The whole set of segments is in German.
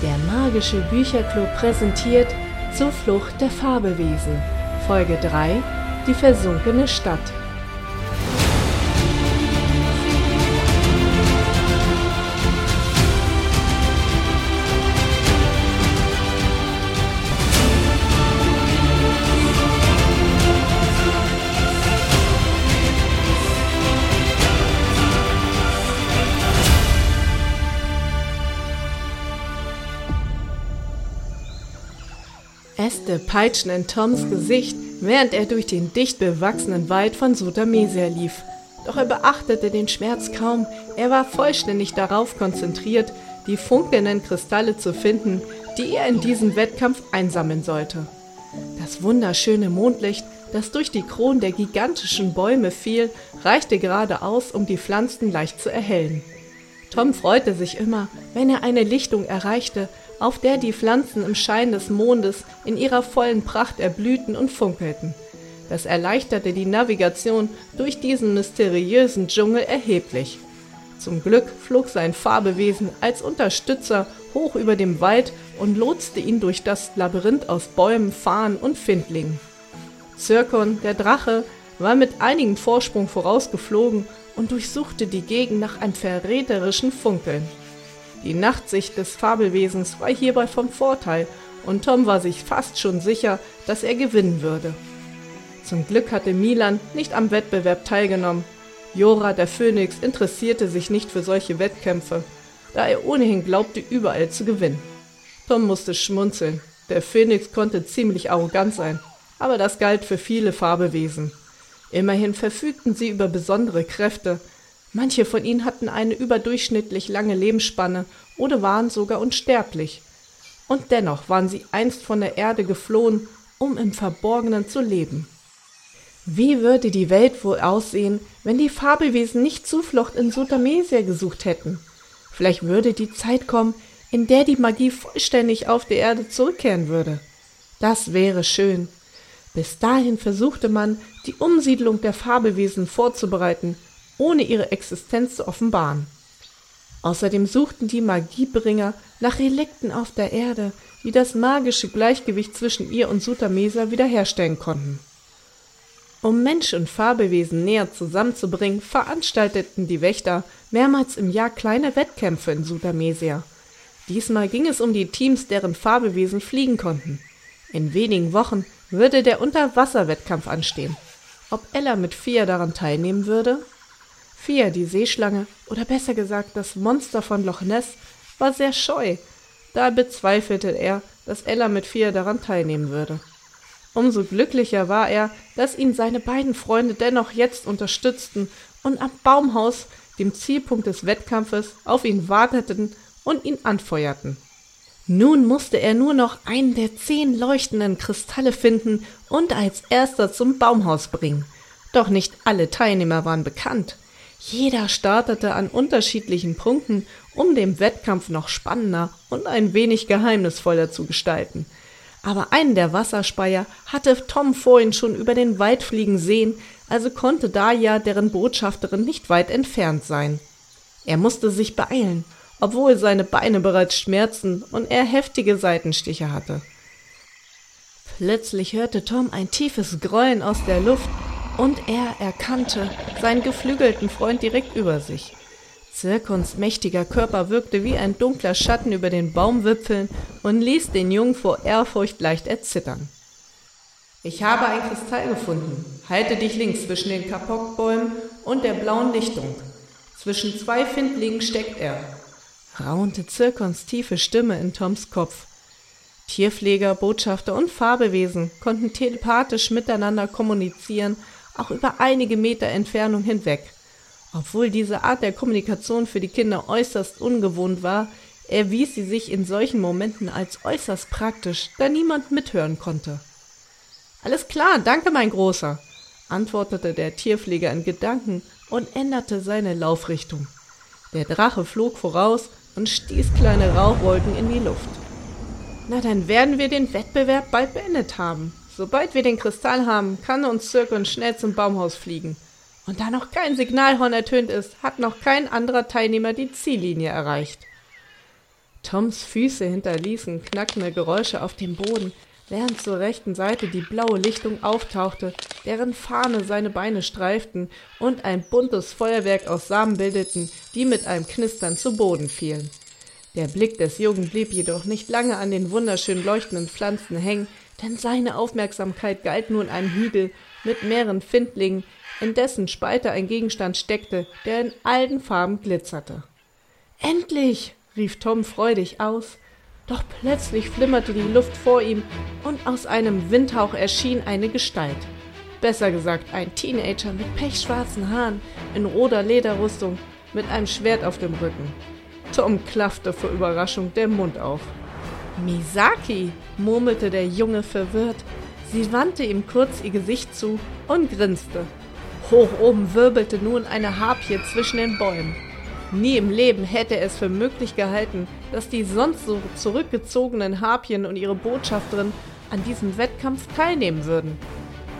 Der magische Bücherclub präsentiert Zur Flucht der Fabelwesen. Folge 3 Die versunkene Stadt. Äste peitschten in Toms Gesicht, während er durch den dicht bewachsenen Wald von Sotamesia lief. Doch er beachtete den Schmerz kaum, er war vollständig darauf konzentriert, die funkelnden Kristalle zu finden, die er in diesem Wettkampf einsammeln sollte. Das wunderschöne Mondlicht, das durch die Kronen der gigantischen Bäume fiel, reichte gerade aus, um die Pflanzen leicht zu erhellen. Tom freute sich immer, wenn er eine Lichtung erreichte, auf der die Pflanzen im Schein des Mondes in ihrer vollen Pracht erblühten und funkelten. Das erleichterte die Navigation durch diesen mysteriösen Dschungel erheblich. Zum Glück flog sein Fabelwesen als Unterstützer hoch über dem Wald und lotste ihn durch das Labyrinth aus Bäumen, Farnen und Findlingen. Zirkon, der Drache, war mit einigem Vorsprung vorausgeflogen und durchsuchte die Gegend nach einem verräterischen Funkeln. Die Nachtsicht des Fabelwesens war hierbei vom Vorteil, und Tom war sich fast schon sicher, dass er gewinnen würde. Zum Glück hatte Milan nicht am Wettbewerb teilgenommen. Jora der Phönix interessierte sich nicht für solche Wettkämpfe, da er ohnehin glaubte, überall zu gewinnen. Tom musste schmunzeln. Der Phönix konnte ziemlich arrogant sein, aber das galt für viele Fabelwesen. Immerhin verfügten sie über besondere Kräfte, Manche von ihnen hatten eine überdurchschnittlich lange Lebensspanne oder waren sogar unsterblich. Und dennoch waren sie einst von der Erde geflohen, um im Verborgenen zu leben. Wie würde die Welt wohl aussehen, wenn die Fabelwesen nicht Zuflucht in Sotamesia gesucht hätten? Vielleicht würde die Zeit kommen, in der die Magie vollständig auf der Erde zurückkehren würde. Das wäre schön. Bis dahin versuchte man, die Umsiedlung der Fabelwesen vorzubereiten ohne ihre Existenz zu offenbaren. Außerdem suchten die Magiebringer nach Relikten auf der Erde, die das magische Gleichgewicht zwischen ihr und Sutamesa wiederherstellen konnten. Um Mensch und Fabelwesen näher zusammenzubringen, veranstalteten die Wächter mehrmals im Jahr kleine Wettkämpfe in Sutamesia. Diesmal ging es um die Teams, deren Fabelwesen fliegen konnten. In wenigen Wochen würde der Unterwasserwettkampf anstehen. Ob Ella mit Fia daran teilnehmen würde? Fia, die Seeschlange, oder besser gesagt das Monster von Loch Ness, war sehr scheu. Da bezweifelte er, dass Ella mit Fia daran teilnehmen würde. Umso glücklicher war er, dass ihn seine beiden Freunde dennoch jetzt unterstützten und am Baumhaus, dem Zielpunkt des Wettkampfes, auf ihn warteten und ihn anfeuerten. Nun musste er nur noch einen der zehn leuchtenden Kristalle finden und als erster zum Baumhaus bringen. Doch nicht alle Teilnehmer waren bekannt. Jeder startete an unterschiedlichen Punkten, um den Wettkampf noch spannender und ein wenig geheimnisvoller zu gestalten. Aber einen der Wasserspeier hatte Tom vorhin schon über den Wald fliegen sehen, also konnte Daya deren Botschafterin nicht weit entfernt sein. Er musste sich beeilen, obwohl seine Beine bereits schmerzten und er heftige Seitenstiche hatte. Plötzlich hörte Tom ein tiefes Grollen aus der Luft und er erkannte seinen geflügelten Freund direkt über sich. Zirkons mächtiger Körper wirkte wie ein dunkler Schatten über den Baumwipfeln und ließ den Jungen vor Ehrfurcht leicht erzittern. Ich habe ein Kristall gefunden. Halte dich links zwischen den Kapokbäumen und der blauen Lichtung. Zwischen zwei Findlingen steckt er, raunte Zirkons tiefe Stimme in Toms Kopf. Tierpfleger, Botschafter und Fabelwesen konnten telepathisch miteinander kommunizieren auch über einige Meter Entfernung hinweg. Obwohl diese Art der Kommunikation für die Kinder äußerst ungewohnt war, erwies sie sich in solchen Momenten als äußerst praktisch, da niemand mithören konnte. Alles klar, danke, mein Großer, antwortete der Tierpfleger in Gedanken und änderte seine Laufrichtung. Der Drache flog voraus und stieß kleine Rauchwolken in die Luft. Na, dann werden wir den Wettbewerb bald beendet haben, Sobald wir den Kristall haben, kann uns Zirkon schnell zum Baumhaus fliegen. Und da noch kein Signalhorn ertönt ist, hat noch kein anderer Teilnehmer die Ziellinie erreicht. Toms Füße hinterließen knackende Geräusche auf dem Boden, während zur rechten Seite die blaue Lichtung auftauchte, deren Fahne seine Beine streiften und ein buntes Feuerwerk aus Samen bildeten, die mit einem Knistern zu Boden fielen. Der Blick des Jungen blieb jedoch nicht lange an den wunderschön leuchtenden Pflanzen hängen, denn seine Aufmerksamkeit galt nun einem Hügel mit mehreren Findlingen, in dessen Spalte ein Gegenstand steckte, der in allen Farben glitzerte. Endlich! rief Tom freudig aus, doch plötzlich flimmerte die Luft vor ihm und aus einem Windhauch erschien eine Gestalt. Besser gesagt, ein Teenager mit pechschwarzen Haaren, in roter Lederrüstung, mit einem Schwert auf dem Rücken. Tom klaffte vor Überraschung der Mund auf. Misaki, murmelte der Junge verwirrt. Sie wandte ihm kurz ihr Gesicht zu und grinste. Hoch oben wirbelte nun eine Harpie zwischen den Bäumen. Nie im Leben hätte er es für möglich gehalten, dass die sonst so zurückgezogenen Harpien und ihre Botschafterin an diesem Wettkampf teilnehmen würden.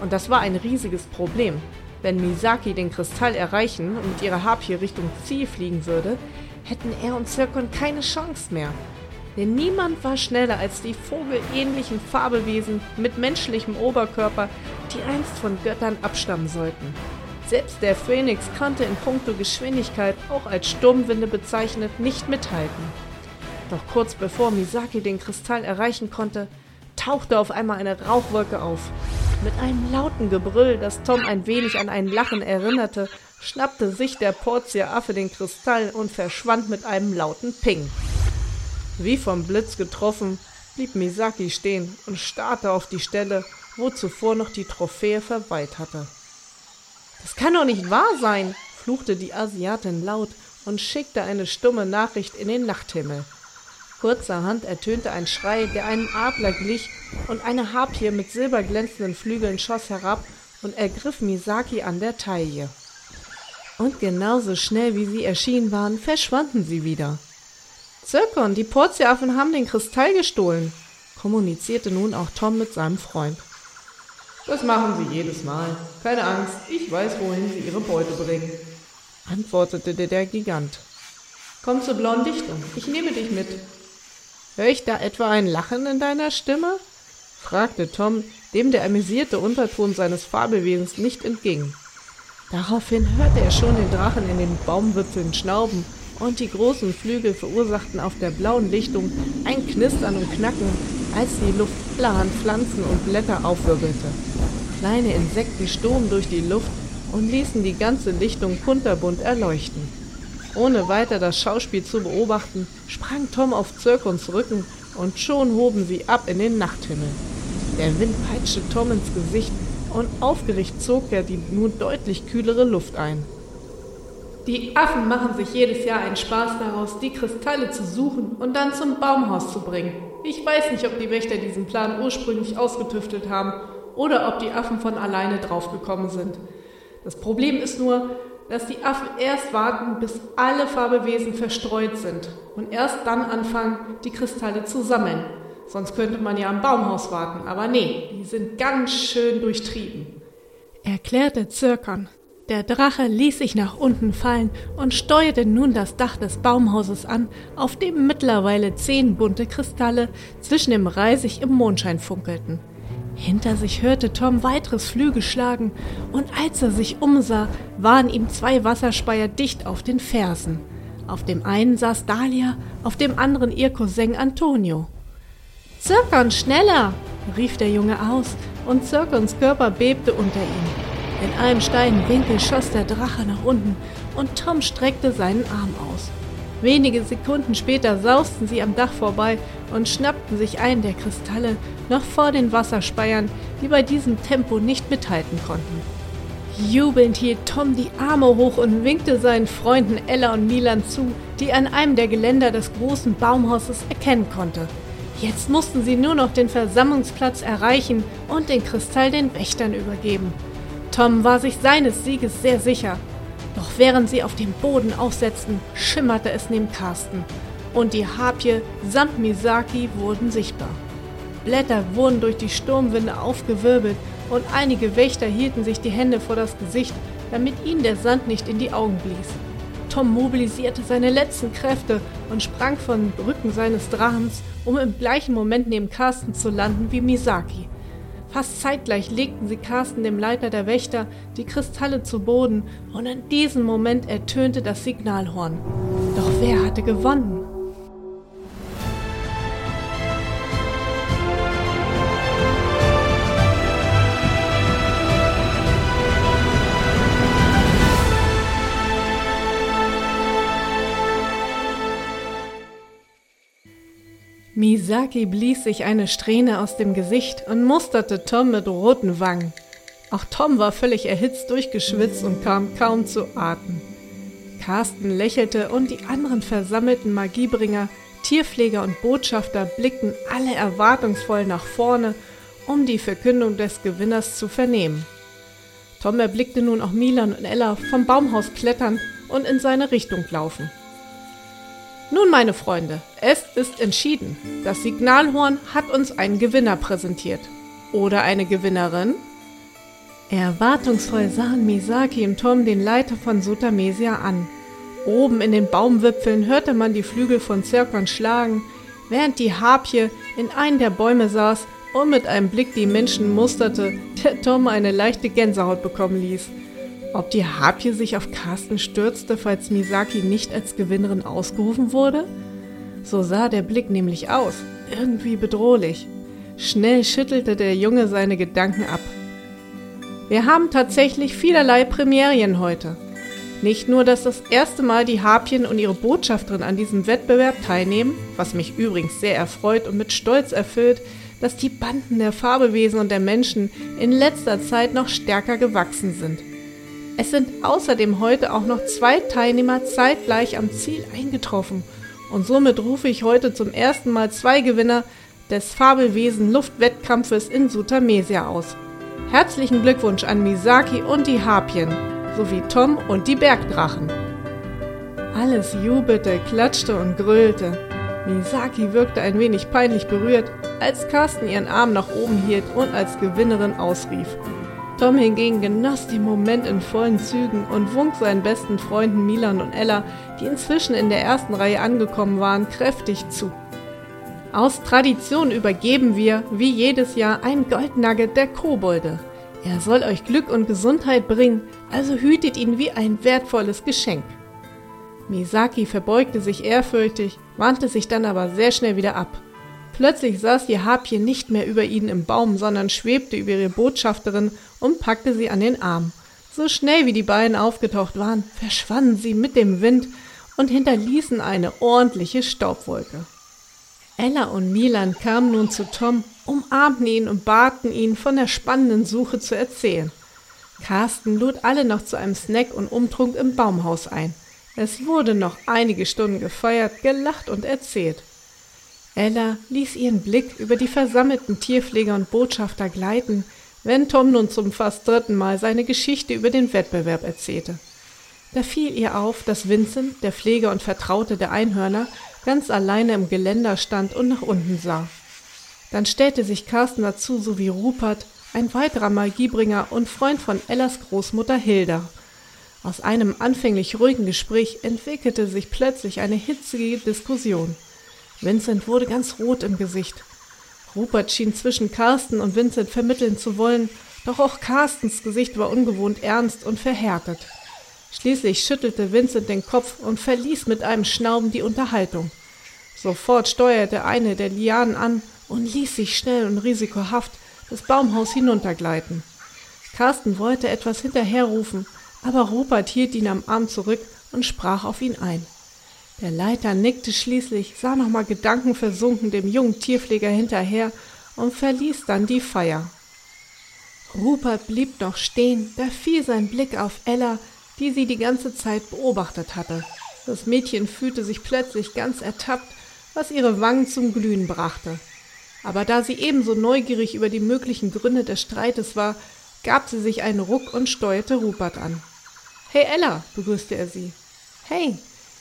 Und das war ein riesiges Problem. Wenn Misaki den Kristall erreichen und mit ihrer Harpie Richtung Ziel fliegen würde, hätten er und Zirkon keine Chance mehr. Denn niemand war schneller als die vogelähnlichen Fabelwesen mit menschlichem Oberkörper, die einst von Göttern abstammen sollten. Selbst der Phoenix konnte in puncto Geschwindigkeit, auch als Sturmwinde bezeichnet, nicht mithalten. Doch kurz bevor Misaki den Kristall erreichen konnte, tauchte auf einmal eine Rauchwolke auf. Mit einem lauten Gebrüll, das Tom ein wenig an ein Lachen erinnerte, schnappte sich der Portieraffe den Kristall und verschwand mit einem lauten Ping. Wie vom Blitz getroffen, blieb Misaki stehen und starrte auf die Stelle, wo zuvor noch die Trophäe verweilt hatte. Das kann doch nicht wahr sein, fluchte die Asiatin laut und schickte eine stumme Nachricht in den Nachthimmel. Kurzerhand ertönte ein Schrei, der einem Adler glich, und eine Harpie mit silberglänzenden Flügeln schoss herab und ergriff Misaki an der Taille. Und genauso schnell wie sie erschienen waren, verschwanden sie wieder. Zirkon, die Portiaffen haben den Kristall gestohlen, kommunizierte nun auch Tom mit seinem Freund. Das machen sie jedes Mal. Keine Angst, ich weiß, wohin sie ihre Beute bringen, antwortete der Gigant. Komm zur blauen Dichtung, ich nehme dich mit. Hör ich da etwa ein Lachen in deiner Stimme? fragte Tom, dem der amüsierte Unterton seines Fabelwesens nicht entging. Daraufhin hörte er schon den Drachen in den Baumwipfeln schnauben, und die großen Flügel verursachten auf der blauen Lichtung ein Knistern und Knacken, als die Luft allerhand Pflanzen und Blätter aufwirbelte. Kleine Insekten stoben durch die Luft und ließen die ganze Lichtung kunterbunt erleuchten. Ohne weiter das Schauspiel zu beobachten, sprang Tom auf Zirkons Rücken und schon hoben sie ab in den Nachthimmel. Der Wind peitschte Tom ins Gesicht und aufgeregt zog er die nun deutlich kühlere Luft ein. Die Affen machen sich jedes Jahr einen Spaß daraus, die Kristalle zu suchen und dann zum Baumhaus zu bringen. Ich weiß nicht, ob die Wächter diesen Plan ursprünglich ausgetüftelt haben oder ob die Affen von alleine draufgekommen sind. Das Problem ist nur, dass die Affen erst warten, bis alle Fabelwesen verstreut sind und erst dann anfangen, die Kristalle zu sammeln. Sonst könnte man ja am Baumhaus warten, aber nee, die sind ganz schön durchtrieben. Erklärte Zirkon. Der Drache ließ sich nach unten fallen und steuerte nun das Dach des Baumhauses an, auf dem mittlerweile zehn bunte Kristalle zwischen dem Reisig im Mondschein funkelten. Hinter sich hörte Tom weiteres Flügelschlagen, und als er sich umsah, waren ihm zwei Wasserspeier dicht auf den Fersen. Auf dem einen saß Dahlia, auf dem anderen ihr Cousin Antonio. Zirkon, schneller! rief der Junge aus, und Zirkons Körper bebte unter ihm. In einem steilen Winkel schoss der Drache nach unten, und Tom streckte seinen Arm aus. Wenige Sekunden später sausten sie am Dach vorbei und schnappten sich einen der Kristalle noch vor den Wasserspeiern, die bei diesem Tempo nicht mithalten konnten. Jubelnd hielt Tom die Arme hoch und winkte seinen Freunden Ella und Milan zu, die an einem der Geländer des großen Baumhauses erkennen konnte. Jetzt mussten sie nur noch den Versammlungsplatz erreichen und den Kristall den Wächtern übergeben. Tom war sich seines Sieges sehr sicher doch während sie auf dem Boden aufsetzten, schimmerte es neben Carsten. Und die Harpie samt Misaki wurden sichtbar. Blätter wurden durch die Sturmwinde aufgewirbelt und einige Wächter hielten sich die Hände vor das Gesicht, damit ihnen der Sand nicht in die Augen blies. Tom mobilisierte seine letzten Kräfte und sprang von Rücken seines Drachens, um im gleichen Moment neben Carsten zu landen wie Misaki. Fast zeitgleich legten sie Carsten, dem Leiter der Wächter, die Kristalle zu Boden und in diesem Moment ertönte das Signalhorn. Doch wer hatte gewonnen? Misaki blies sich eine Strähne aus dem Gesicht und musterte Tom mit roten Wangen. Auch Tom war völlig erhitzt durchgeschwitzt und kam kaum zu Atem. Carsten lächelte und die anderen versammelten Magiebringer, Tierpfleger und Botschafter blickten alle erwartungsvoll nach vorne, um die Verkündung des Gewinners zu vernehmen. Tom erblickte nun auch Milan und Ella vom Baumhaus klettern und in seine Richtung laufen. Nun, meine Freunde, es ist entschieden. Das Signalhorn hat uns einen Gewinner präsentiert. Oder eine Gewinnerin? Erwartungsvoll sahen Misaki und Tom den Leiter von Sutamesia an. Oben in den Baumwipfeln hörte man die Flügel von Zirkon schlagen, während die Harpie in einem der Bäume saß und mit einem Blick die Menschen musterte, der Tom eine leichte Gänsehaut bekommen ließ. Ob die Harpie sich auf Carsten stürzte, falls Misaki nicht als Gewinnerin ausgerufen wurde? So sah der Blick nämlich aus, irgendwie bedrohlich. Schnell schüttelte der Junge seine Gedanken ab. Wir haben tatsächlich vielerlei Premierien heute. Nicht nur, dass das erste Mal die Harpien und ihre Botschafterin an diesem Wettbewerb teilnehmen, was mich übrigens sehr erfreut und mit Stolz erfüllt, dass die Banden der Fabelwesen und der Menschen in letzter Zeit noch stärker gewachsen sind. Es sind außerdem heute auch noch zwei Teilnehmer zeitgleich am Ziel eingetroffen und somit rufe ich heute zum ersten Mal zwei Gewinner des Fabelwesen Luftwettkampfes in Sutamesia aus. Herzlichen Glückwunsch an Misaki und die Harpien, sowie Tom und die Bergdrachen. Alles jubelte, klatschte und grölte. Misaki wirkte ein wenig peinlich berührt, als Carsten ihren Arm nach oben hielt und als Gewinnerin ausrief. Tom hingegen genoss den Moment in vollen Zügen und wunk seinen besten Freunden Milan und Ella, die inzwischen in der ersten Reihe angekommen waren, kräftig zu. Aus Tradition übergeben wir, wie jedes Jahr, ein Goldnugget der Kobolde. Er soll euch Glück und Gesundheit bringen, also hütet ihn wie ein wertvolles Geschenk. Misaki verbeugte sich ehrfürchtig, wandte sich dann aber sehr schnell wieder ab. Plötzlich saß die Harpie nicht mehr über ihnen im Baum, sondern schwebte über ihre Botschafterin und packte sie an den Arm. So schnell wie die beiden aufgetaucht waren, verschwanden sie mit dem Wind und hinterließen eine ordentliche Staubwolke. Ella und Milan kamen nun zu Tom, umarmten ihn und baten ihn, von der spannenden Suche zu erzählen. Carsten lud alle noch zu einem Snack und Umtrunk im Baumhaus ein. Es wurde noch einige Stunden gefeiert, gelacht und erzählt. Ella ließ ihren Blick über die versammelten Tierpfleger und Botschafter gleiten, wenn Tom nun zum fast dritten Mal seine Geschichte über den Wettbewerb erzählte. Da fiel ihr auf, dass Vincent, der Pfleger und Vertraute der Einhörner, ganz alleine im Geländer stand und nach unten sah. Dann stellte sich Carsten dazu sowie Rupert, ein weiterer Magiebringer und Freund von Ellas Großmutter Hilda. Aus einem anfänglich ruhigen Gespräch entwickelte sich plötzlich eine hitzige Diskussion. Vincent wurde ganz rot im Gesicht. Rupert schien zwischen Carsten und Vincent vermitteln zu wollen, doch auch Carstens Gesicht war ungewohnt ernst und verhärtet. Schließlich schüttelte Vincent den Kopf und verließ mit einem Schnauben die Unterhaltung. Sofort steuerte eine der Lianen an und ließ sich schnell und risikohaft das Baumhaus hinuntergleiten. Carsten wollte etwas hinterherrufen, aber Rupert hielt ihn am Arm zurück und sprach auf ihn ein. Der Leiter nickte schließlich, sah nochmal gedankenversunken dem jungen Tierpfleger hinterher und verließ dann die Feier. Rupert blieb noch stehen, da fiel sein Blick auf Ella, die sie die ganze Zeit beobachtet hatte. Das Mädchen fühlte sich plötzlich ganz ertappt, was ihre Wangen zum Glühen brachte. Aber da sie ebenso neugierig über die möglichen Gründe des Streites war, gab sie sich einen Ruck und steuerte Rupert an. Hey Ella, begrüßte er sie. Hey,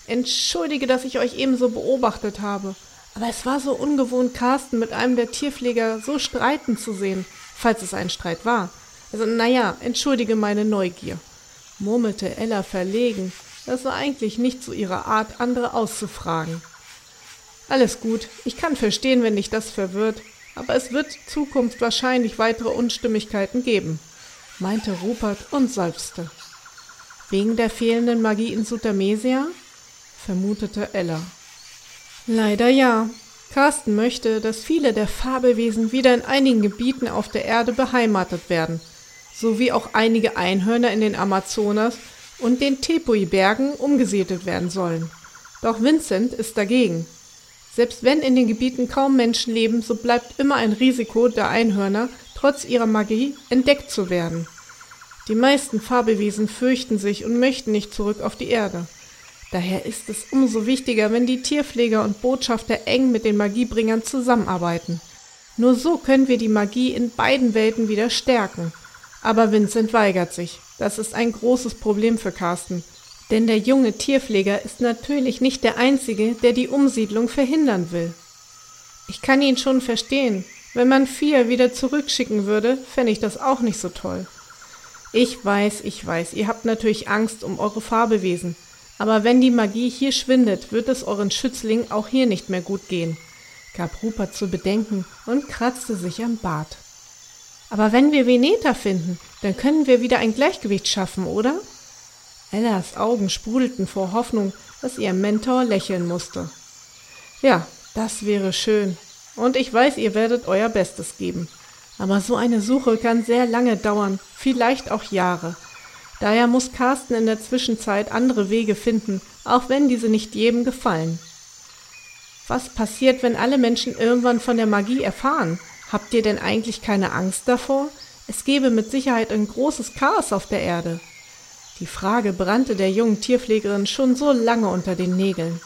Entschuldige, dass ich euch ebenso beobachtet habe. Aber es war so ungewohnt, Carsten mit einem der Tierpfleger so streiten zu sehen, falls es ein Streit war. Also, naja, entschuldige meine Neugier, murmelte Ella verlegen, Es war eigentlich nicht zu ihrer Art, andere auszufragen. Alles gut, ich kann verstehen, wenn dich das verwirrt, aber es wird Zukunft wahrscheinlich weitere Unstimmigkeiten geben, meinte Rupert und seufzte. Wegen der fehlenden Magie in Sutamesia? Vermutete Ella. Leider ja. Carsten möchte, dass viele der Fabelwesen wieder in einigen Gebieten auf der Erde beheimatet werden, sowie auch einige Einhörner in den Amazonas und den Tepui-Bergen umgesiedelt werden sollen. Doch Vincent ist dagegen. Selbst wenn in den Gebieten kaum Menschen leben, so bleibt immer ein Risiko der Einhörner, trotz ihrer Magie, entdeckt zu werden. Die meisten Fabelwesen fürchten sich und möchten nicht zurück auf die Erde. Daher ist es umso wichtiger, wenn die Tierpfleger und Botschafter eng mit den Magiebringern zusammenarbeiten. Nur so können wir die Magie in beiden Welten wieder stärken. Aber Vincent weigert sich. Das ist ein großes Problem für Carsten. Denn der junge Tierpfleger ist natürlich nicht der Einzige, der die Umsiedlung verhindern will. Ich kann ihn schon verstehen. Wenn man vier wieder zurückschicken würde, fände ich das auch nicht so toll. Ich weiß, ich weiß, ihr habt natürlich Angst um eure Fabelwesen. Aber wenn die Magie hier schwindet, wird es euren Schützlingen auch hier nicht mehr gut gehen, gab Rupert zu bedenken und kratzte sich am Bart. Aber wenn wir Veneta finden, dann können wir wieder ein Gleichgewicht schaffen, oder? Ellas Augen sprudelten vor Hoffnung, dass ihr Mentor lächeln musste. Ja, das wäre schön. Und ich weiß, ihr werdet euer Bestes geben. Aber so eine Suche kann sehr lange dauern, vielleicht auch Jahre. Daher muss Carsten in der Zwischenzeit andere Wege finden, auch wenn diese nicht jedem gefallen. Was passiert, wenn alle Menschen irgendwann von der Magie erfahren? Habt ihr denn eigentlich keine Angst davor? Es gäbe mit Sicherheit ein großes Chaos auf der Erde. Die Frage brannte der jungen Tierpflegerin schon so lange unter den Nägeln.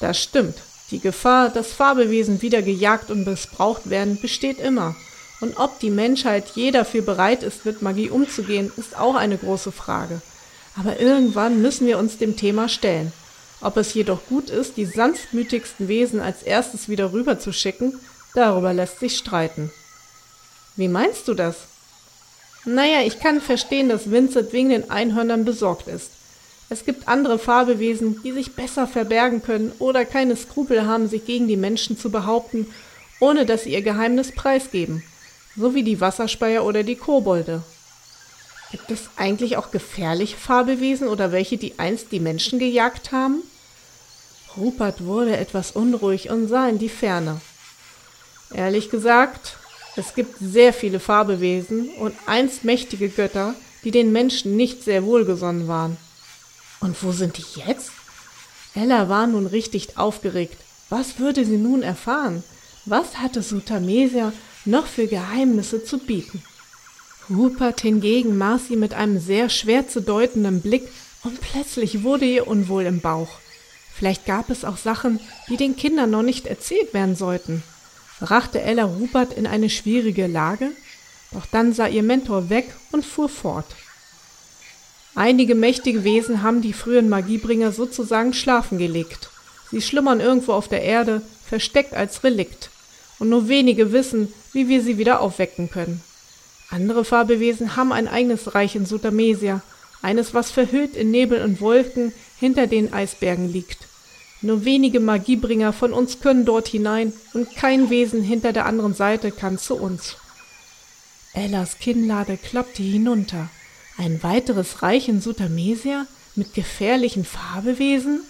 Das stimmt. Die Gefahr, dass Fabelwesen wieder gejagt und missbraucht werden, besteht immer. Und ob die Menschheit je dafür bereit ist, mit Magie umzugehen, ist auch eine große Frage. Aber irgendwann müssen wir uns dem Thema stellen. Ob es jedoch gut ist, die sanftmütigsten Wesen als erstes wieder rüberzuschicken, darüber lässt sich streiten. Wie meinst du das? Naja, ich kann verstehen, dass Vincent wegen den Einhörnern besorgt ist. Es gibt andere Fabelwesen, die sich besser verbergen können oder keine Skrupel haben, sich gegen die Menschen zu behaupten, ohne dass sie ihr Geheimnis preisgeben sowie die Wasserspeier oder die Kobolde. Gibt es eigentlich auch gefährliche Fabelwesen oder welche, die einst die Menschen gejagt haben? Rupert wurde etwas unruhig und sah in die Ferne. Ehrlich gesagt, es gibt sehr viele Fabelwesen und einst mächtige Götter, die den Menschen nicht sehr wohlgesonnen waren. Und wo sind die jetzt? Ella war nun richtig aufgeregt. Was würde sie nun erfahren? Was hatte Sutamesia noch für Geheimnisse zu bieten. Rupert hingegen maß sie mit einem sehr schwer zu deutenden Blick und plötzlich wurde ihr unwohl im Bauch. Vielleicht gab es auch Sachen, die den Kindern noch nicht erzählt werden sollten. Brachte Ella Rupert in eine schwierige Lage? Doch dann sah ihr Mentor weg und fuhr fort. Einige mächtige Wesen haben die frühen Magiebringer sozusagen schlafen gelegt. Sie schlummern irgendwo auf der Erde, versteckt als Relikt und nur wenige wissen, wie wir sie wieder aufwecken können. Andere Fabelwesen haben ein eigenes Reich in Sutamesia, eines, was verhüllt in Nebel und Wolken hinter den Eisbergen liegt. Nur wenige Magiebringer von uns können dort hinein und kein Wesen hinter der anderen Seite kann zu uns. Ellas Kinnlade klappte hinunter. Ein weiteres Reich in Sutamesia mit gefährlichen Fabelwesen?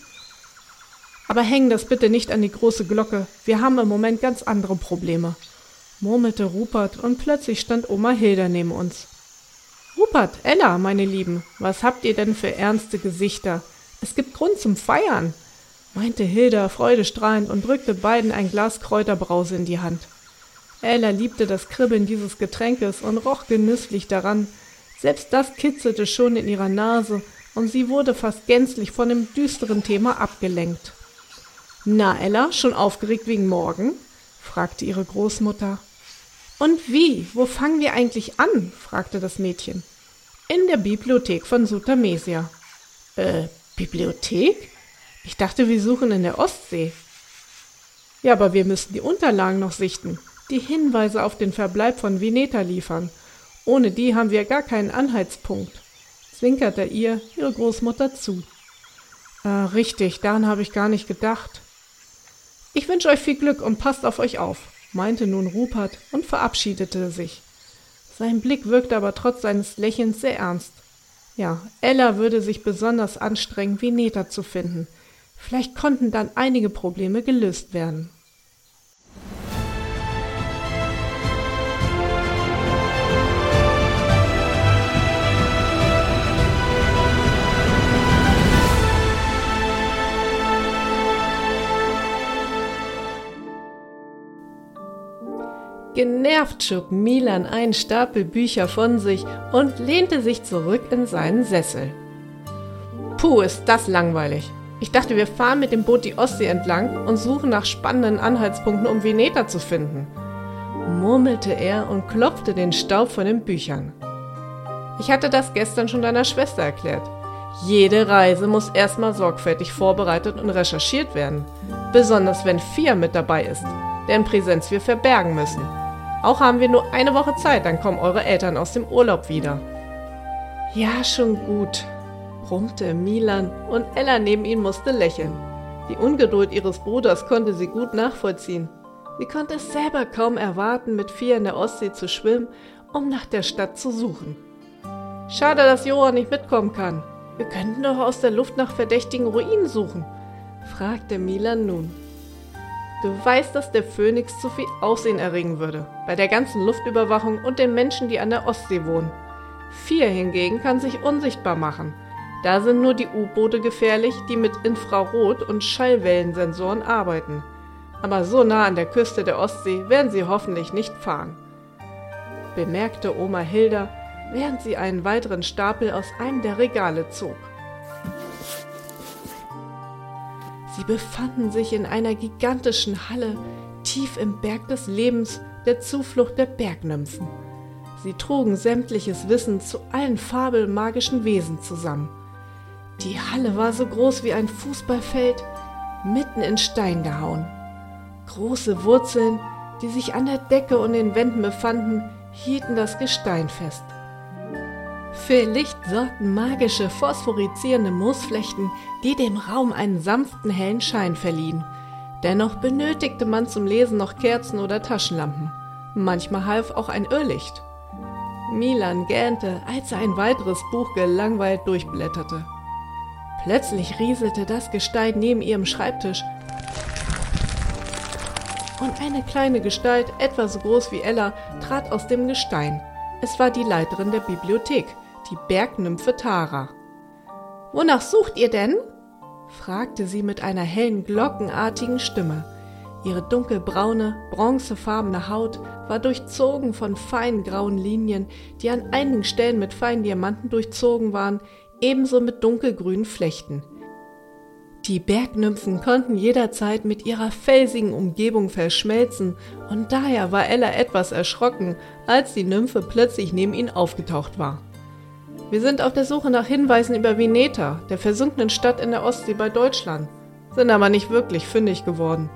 Aber häng das bitte nicht an die große Glocke. Wir haben im Moment ganz andere Probleme, murmelte Rupert und plötzlich stand Oma Hilda neben uns. Rupert, Ella, meine Lieben, was habt ihr denn für ernste Gesichter? Es gibt Grund zum Feiern, meinte Hilda freudestrahlend und drückte beiden ein Glas Kräuterbrause in die Hand. Ella liebte das Kribbeln dieses Getränkes und roch genüsslich daran. Selbst das kitzelte schon in ihrer Nase und sie wurde fast gänzlich von dem düsteren Thema abgelenkt. Na, Ella, schon aufgeregt wegen morgen? fragte ihre Großmutter. Und wie? Wo fangen wir eigentlich an? fragte das Mädchen. In der Bibliothek von Sutamesia. Äh, Bibliothek? Ich dachte, wir suchen in der Ostsee. Ja, aber wir müssen die Unterlagen noch sichten, die Hinweise auf den Verbleib von Veneta liefern. Ohne die haben wir gar keinen Anhaltspunkt, zwinkerte ihr ihre Großmutter zu. Äh, richtig, daran habe ich gar nicht gedacht. Ich wünsche euch viel Glück und passt auf euch auf, meinte nun Rupert und verabschiedete sich. Sein Blick wirkte aber trotz seines Lächelns sehr ernst. Ja, Ella würde sich besonders anstrengen, Vineta zu finden. Vielleicht konnten dann einige Probleme gelöst werden. Genervt schob Milan einen Stapel Bücher von sich und lehnte sich zurück in seinen Sessel. Puh, ist das langweilig. Ich dachte, wir fahren mit dem Boot die Ostsee entlang und suchen nach spannenden Anhaltspunkten, um Veneta zu finden, murmelte er und klopfte den Staub von den Büchern. Ich hatte das gestern schon deiner Schwester erklärt. Jede Reise muss erstmal sorgfältig vorbereitet und recherchiert werden, besonders wenn Fia mit dabei ist, deren Präsenz wir verbergen müssen. Auch haben wir nur eine Woche Zeit, dann kommen eure Eltern aus dem Urlaub wieder. Ja, schon gut, brummte Milan und Ella neben ihm musste lächeln. Die Ungeduld ihres Bruders konnte sie gut nachvollziehen. Sie konnte es selber kaum erwarten, mit vier in der Ostsee zu schwimmen, um nach der Stadt zu suchen. Schade, dass Johann nicht mitkommen kann. Wir könnten doch aus der Luft nach verdächtigen Ruinen suchen, fragte Milan nun. Du weißt, dass der Phönix zu viel Aussehen erregen würde, bei der ganzen Luftüberwachung und den Menschen, die an der Ostsee wohnen. Vier hingegen kann sich unsichtbar machen. Da sind nur die U-Boote gefährlich, die mit Infrarot- und Schallwellensensoren arbeiten. Aber so nah an der Küste der Ostsee werden sie hoffentlich nicht fahren. Bemerkte Oma Hilda, während sie einen weiteren Stapel aus einem der Regale zog. Sie befanden sich in einer gigantischen Halle, tief im Berg des Lebens, der Zuflucht der Bergnymphen. Sie trugen sämtliches Wissen zu allen fabelmagischen Wesen zusammen. Die Halle war so groß wie ein Fußballfeld, mitten in Stein gehauen. Große Wurzeln, die sich an der Decke und den Wänden befanden, hielten das Gestein fest. Für Licht sorgten magische, phosphorizierende Moosflechten, die dem Raum einen sanften, hellen Schein verliehen. Dennoch benötigte man zum Lesen noch Kerzen oder Taschenlampen. Manchmal half auch ein Irrlicht. Milan gähnte, als er ein weiteres Buch gelangweilt durchblätterte. Plötzlich rieselte das Gestein neben ihrem Schreibtisch und eine kleine Gestalt, etwa so groß wie Ella, trat aus dem Gestein. Es war die Leiterin der Bibliothek, die Bergnymphe Tara. Wonach sucht ihr denn? fragte sie mit einer hellen, glockenartigen Stimme. Ihre dunkelbraune, bronzefarbene Haut war durchzogen von feinen grauen Linien, die an einigen Stellen mit feinen Diamanten durchzogen waren, ebenso mit dunkelgrünen Flechten. Die Bergnymphen konnten jederzeit mit ihrer felsigen Umgebung verschmelzen, und daher war Ella etwas erschrocken, als die Nymphe plötzlich neben ihnen aufgetaucht war. Wir sind auf der Suche nach Hinweisen über Veneta, der versunkenen Stadt in der Ostsee bei Deutschland, sind aber nicht wirklich fündig geworden,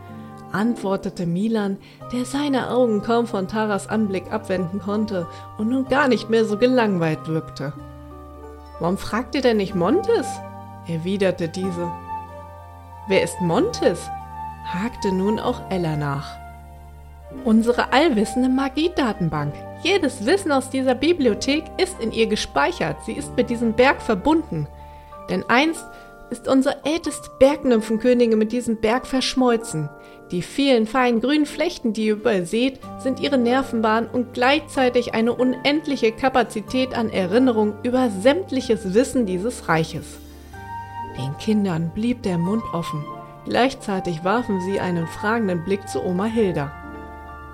antwortete Milan, der seine Augen kaum von Taras Anblick abwenden konnte und nun gar nicht mehr so gelangweilt wirkte. Warum fragt ihr denn nicht Montes? erwiderte diese. Wer ist Montes? hakte nun auch Ella nach. Unsere allwissende Magiedatenbank. Jedes Wissen aus dieser Bibliothek ist in ihr gespeichert. Sie ist mit diesem Berg verbunden. Denn einst ist unsere älteste Bergnymphenkönigin mit diesem Berg verschmolzen. Die vielen feinen grünen Flechten, die ihr überall seht, sind ihre Nervenbahn und gleichzeitig eine unendliche Kapazität an Erinnerung über sämtliches Wissen dieses Reiches. Den Kindern blieb der Mund offen. Gleichzeitig warfen sie einen fragenden Blick zu Oma Hilda.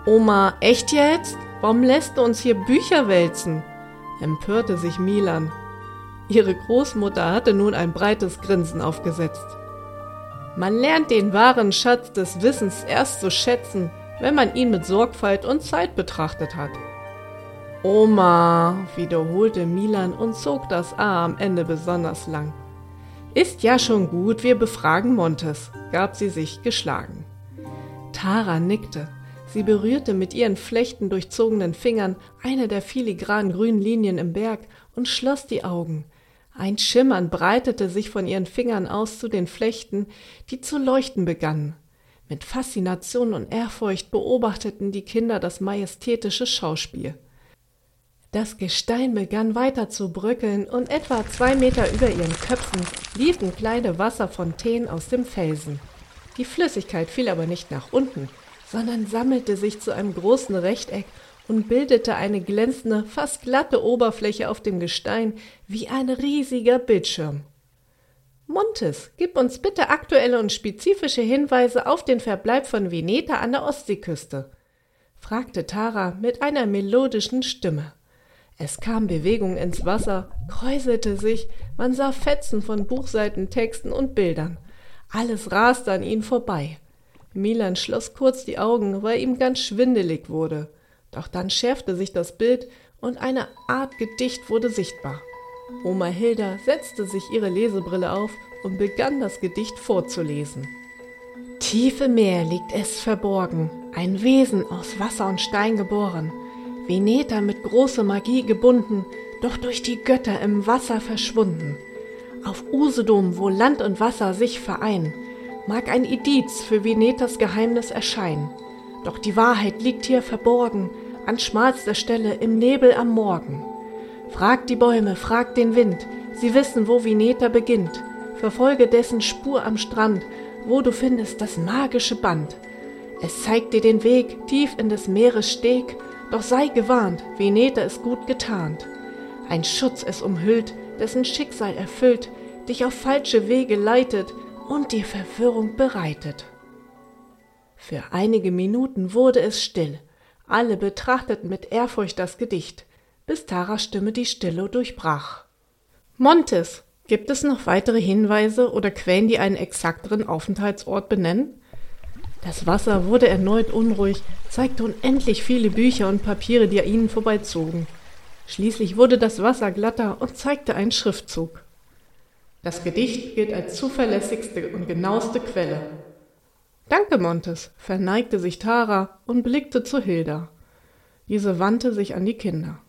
Oma, echt jetzt? Warum lässt du uns hier Bücher wälzen? empörte sich Milan. Ihre Großmutter hatte nun ein breites Grinsen aufgesetzt. Man lernt den wahren Schatz des Wissens erst zu schätzen, wenn man ihn mit Sorgfalt und Zeit betrachtet hat. Oma, wiederholte Milan und zog das A am Ende besonders lang. Ist ja schon gut, wir befragen Montes, gab sie sich geschlagen. Tara nickte. Sie berührte mit ihren Flechten durchzogenen Fingern eine der filigranen grünen Linien im Berg und schloss die Augen. Ein Schimmern breitete sich von ihren Fingern aus zu den Flechten, die zu leuchten begannen. Mit Faszination und Ehrfurcht beobachteten die Kinder das majestätische Schauspiel. Das Gestein begann weiter zu bröckeln und etwa zwei Meter über ihren Köpfen liefen kleine Wasserfontänen aus dem Felsen. Die Flüssigkeit fiel aber nicht nach unten, sondern sammelte sich zu einem großen Rechteck und bildete eine glänzende, fast glatte Oberfläche auf dem Gestein wie ein riesiger Bildschirm. Montes, gib uns bitte aktuelle und spezifische Hinweise auf den Verbleib von Veneta an der Ostseeküste, fragte Tara mit einer melodischen Stimme. Es kam Bewegung ins Wasser, kräuselte sich, man sah Fetzen von Buchseiten, Texten und Bildern. Alles raste an ihnen vorbei. Milan schloss kurz die Augen, weil ihm ganz schwindelig wurde. Doch dann schärfte sich das Bild und eine Art Gedicht wurde sichtbar. Oma Hilda setzte sich ihre Lesebrille auf und begann das Gedicht vorzulesen. Tief im Meer liegt es verborgen, ein Wesen aus Wasser und Stein geboren, Veneta mit großer Magie gebunden, doch durch die Götter im Wasser verschwunden. Auf Usedom, wo Land und Wasser sich vereinen, mag ein Idiz für Venetas Geheimnis erscheinen. Doch die Wahrheit liegt hier verborgen, an schmalster Stelle im Nebel am Morgen. Fragt die Bäume, fragt den Wind, sie wissen, wo Vineta beginnt. Verfolge dessen Spur am Strand, wo du findest das magische Band. Es zeigt dir den Weg tief in des Meeres Steg, doch sei gewarnt, Vineta ist gut getarnt. Ein Schutz es umhüllt, dessen Schicksal erfüllt, dich auf falsche Wege leitet und dir Verwirrung bereitet. Für einige Minuten wurde es still. Alle betrachteten mit Ehrfurcht das Gedicht, bis Taras Stimme die Stille durchbrach. Montes, gibt es noch weitere Hinweise oder Quellen, die einen exakteren Aufenthaltsort benennen? Das Wasser wurde erneut unruhig, zeigte unendlich viele Bücher und Papiere, die an ihnen vorbeizogen. Schließlich wurde das Wasser glatter und zeigte einen Schriftzug. Das Gedicht gilt als zuverlässigste und genaueste Quelle. Danke, Montes, verneigte sich Tara und blickte zu Hilda. Diese wandte sich an die Kinder.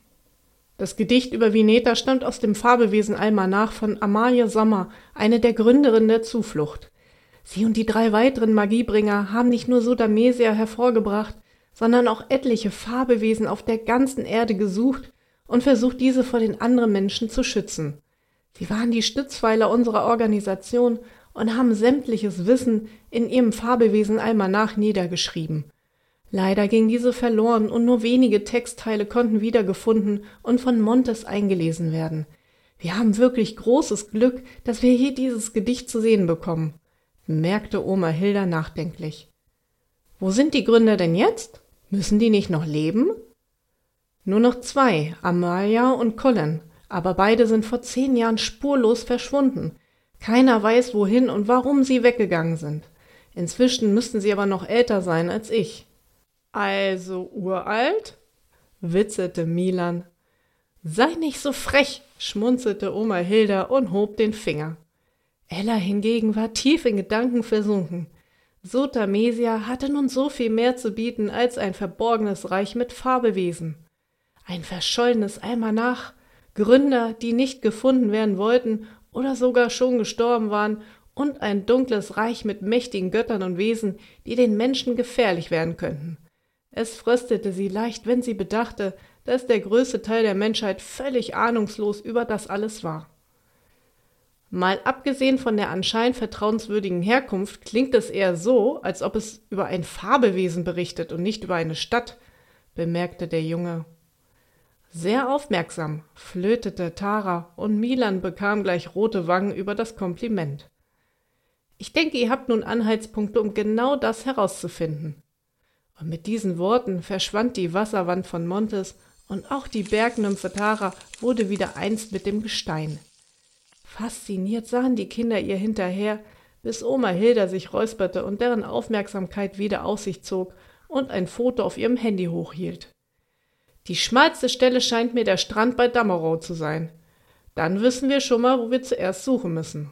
Das Gedicht über Vineta stammt aus dem Fabelwesen Almanach von Amalie Sommer, eine der Gründerinnen der Zuflucht. Sie und die drei weiteren Magiebringer haben nicht nur Sodamesia hervorgebracht, sondern auch etliche Fabelwesen auf der ganzen Erde gesucht und versucht, diese vor den anderen Menschen zu schützen. Sie waren die Stützpfeiler unserer Organisation und haben sämtliches Wissen in ihrem Fabelwesen Almanach niedergeschrieben. Leider ging diese verloren und nur wenige Textteile konnten wiedergefunden und von Montes eingelesen werden. Wir haben wirklich großes Glück, dass wir hier dieses Gedicht zu sehen bekommen, bemerkte Oma Hilda nachdenklich. Wo sind die Gründer denn jetzt? Müssen die nicht noch leben? Nur noch zwei, Amalia und Colin, aber beide sind vor zehn Jahren spurlos verschwunden. Keiner weiß, wohin und warum sie weggegangen sind. Inzwischen müssten sie aber noch älter sein als ich. Also uralt? witzelte Milan. Sei nicht so frech, schmunzelte Oma Hilda und hob den Finger. Ella hingegen war tief in Gedanken versunken. Sotamesia hatte nun so viel mehr zu bieten als ein verborgenes Reich mit Fabelwesen. Ein verschollenes Almanach, Gründer, die nicht gefunden werden wollten oder sogar schon gestorben waren, und ein dunkles Reich mit mächtigen Göttern und Wesen, die den Menschen gefährlich werden könnten. Es fröstete sie leicht, wenn sie bedachte, dass der größte Teil der Menschheit völlig ahnungslos über das alles war. Mal abgesehen von der anscheinend vertrauenswürdigen Herkunft klingt es eher so, als ob es über ein Fabelwesen berichtet und nicht über eine Stadt, bemerkte der Junge. Sehr aufmerksam, flötete Tara, und Milan bekam gleich rote Wangen über das Kompliment. Ich denke, ihr habt nun Anhaltspunkte, um genau das herauszufinden. Und mit diesen Worten verschwand die Wasserwand von Montes, und auch die Bergnymphe Tara wurde wieder eins mit dem Gestein. Fasziniert sahen die Kinder ihr hinterher, bis Oma Hilda sich räusperte und deren Aufmerksamkeit wieder auf sich zog und ein Foto auf ihrem Handy hochhielt. Die schmalste Stelle scheint mir der Strand bei Dammerow zu sein. Dann wissen wir schon mal, wo wir zuerst suchen müssen.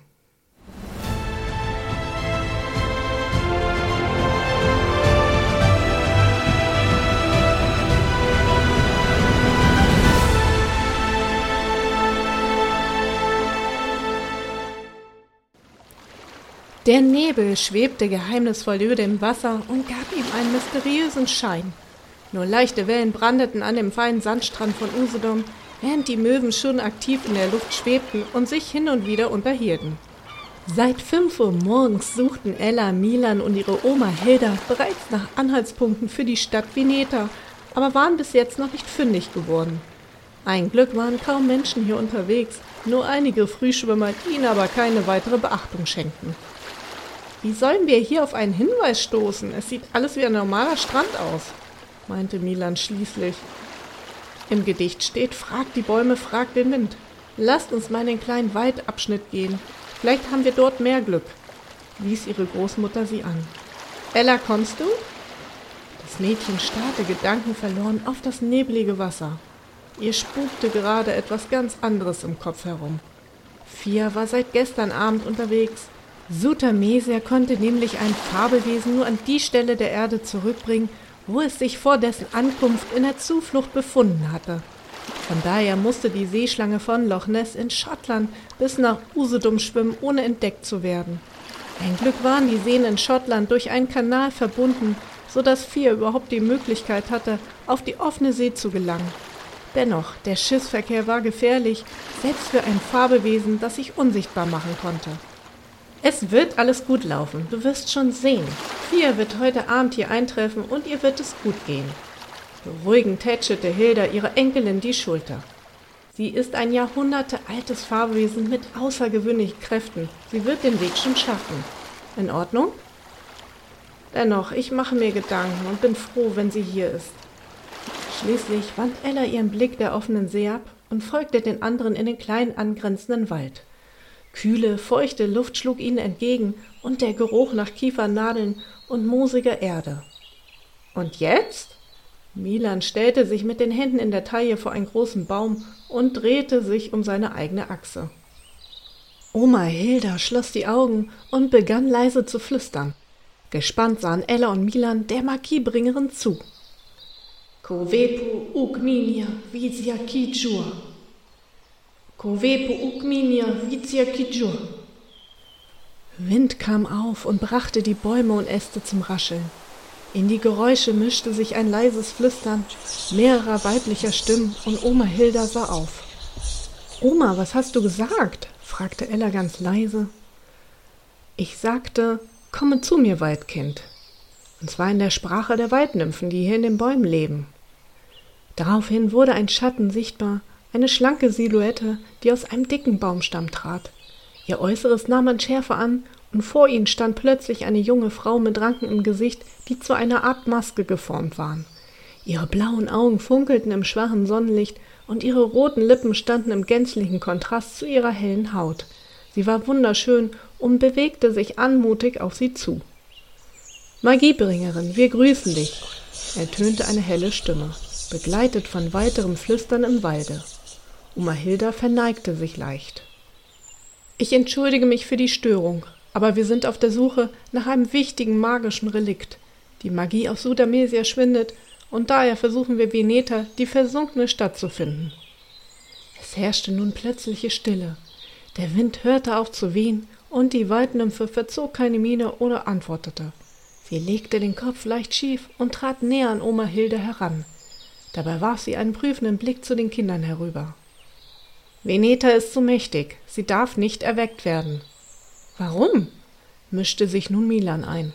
Der Nebel schwebte geheimnisvoll über dem Wasser und gab ihm einen mysteriösen Schein. Nur leichte Wellen brandeten an dem feinen Sandstrand von Usedom, während die Möwen schon aktiv in der Luft schwebten und sich hin und wieder unterhielten. Seit fünf Uhr morgens suchten Ella, Milan und ihre Oma Hilda bereits nach Anhaltspunkten für die Stadt Veneta, aber waren bis jetzt noch nicht fündig geworden. Ein Glück waren kaum Menschen hier unterwegs, nur einige Frühschwimmer, die ihnen aber keine weitere Beachtung schenkten. Wie sollen wir hier auf einen Hinweis stoßen? Es sieht alles wie ein normaler Strand aus, meinte Milan schließlich. Im Gedicht steht, fragt die Bäume, fragt den Wind. Lasst uns mal den kleinen Waldabschnitt gehen. Vielleicht haben wir dort mehr Glück, wies ihre Großmutter sie an. Ella, kommst du? Das Mädchen starrte gedankenverloren auf das neblige Wasser. Ihr spukte gerade etwas ganz anderes im Kopf herum. Fia war seit gestern Abend unterwegs. Sutamesia konnte nämlich ein Fabelwesen nur an die Stelle der Erde zurückbringen, wo es sich vor dessen Ankunft in der Zuflucht befunden hatte. Von daher musste die Seeschlange von Loch Ness in Schottland bis nach Usedom schwimmen, ohne entdeckt zu werden. Ein Glück waren die Seen in Schottland durch einen Kanal verbunden, so dass Vier überhaupt die Möglichkeit hatte, auf die offene See zu gelangen. Dennoch, der Schiffsverkehr war gefährlich, selbst für ein Fabelwesen, das sich unsichtbar machen konnte. Es wird alles gut laufen, du wirst schon sehen. Fia wird heute Abend hier eintreffen und ihr wird es gut gehen. Beruhigend tätschelte Hilda ihrer Enkelin die Schulter. Sie ist ein jahrhundertealtes Fabelwesen mit außergewöhnlichen Kräften. Sie wird den Weg schon schaffen. In Ordnung? Dennoch, ich mache mir Gedanken und bin froh, wenn sie hier ist. Schließlich wand Ella ihren Blick der offenen See ab und folgte den anderen in den kleinen angrenzenden Wald. Kühle, feuchte Luft schlug ihnen entgegen und der Geruch nach Kiefernadeln und moosiger Erde. Und jetzt? Milan stellte sich mit den Händen in der Taille vor einen großen Baum und drehte sich um seine eigene Achse. Oma Hilda schloss die Augen und begann leise zu flüstern. Gespannt sahen Ella und Milan der Magiebringerin zu. Kovepu ukminia vizia kijur, Kovepu ukminia vitia kijur. Wind kam auf und brachte die Bäume und Äste zum Rascheln. In die Geräusche mischte sich ein leises Flüstern mehrerer weiblicher Stimmen und Oma Hilda sah auf. Oma, was hast du gesagt? fragte Ella ganz leise. Ich sagte, komme zu mir, Waldkind. Und zwar in der Sprache der Waldnymphen, die hier in den Bäumen leben. Daraufhin wurde ein Schatten sichtbar, eine schlanke Silhouette, die aus einem dicken Baumstamm trat. Ihr Äußeres nahm an Schärfe an, und vor ihnen stand plötzlich eine junge Frau mit Ranken im Gesicht, die zu einer Art Maske geformt waren. Ihre blauen Augen funkelten im schwachen Sonnenlicht, und ihre roten Lippen standen im gänzlichen Kontrast zu ihrer hellen Haut. Sie war wunderschön und bewegte sich anmutig auf sie zu. Magiebringerin, wir grüßen dich, ertönte eine helle Stimme, begleitet von weiterem Flüstern im Walde. Oma Hilda verneigte sich leicht. Ich entschuldige mich für die Störung, aber wir sind auf der Suche nach einem wichtigen magischen Relikt. Die Magie aus Sudamesia schwindet und daher versuchen wir Veneta, die versunkene Stadt zu finden. Es herrschte nun plötzliche Stille. Der Wind hörte auf zu wehen und die Waldnymphe verzog keine Miene oder antwortete. Sie legte den Kopf leicht schief und trat näher an Oma Hilde heran. Dabei warf sie einen prüfenden Blick zu den Kindern herüber. Veneta ist zu mächtig, sie darf nicht erweckt werden. Warum? mischte sich nun Milan ein.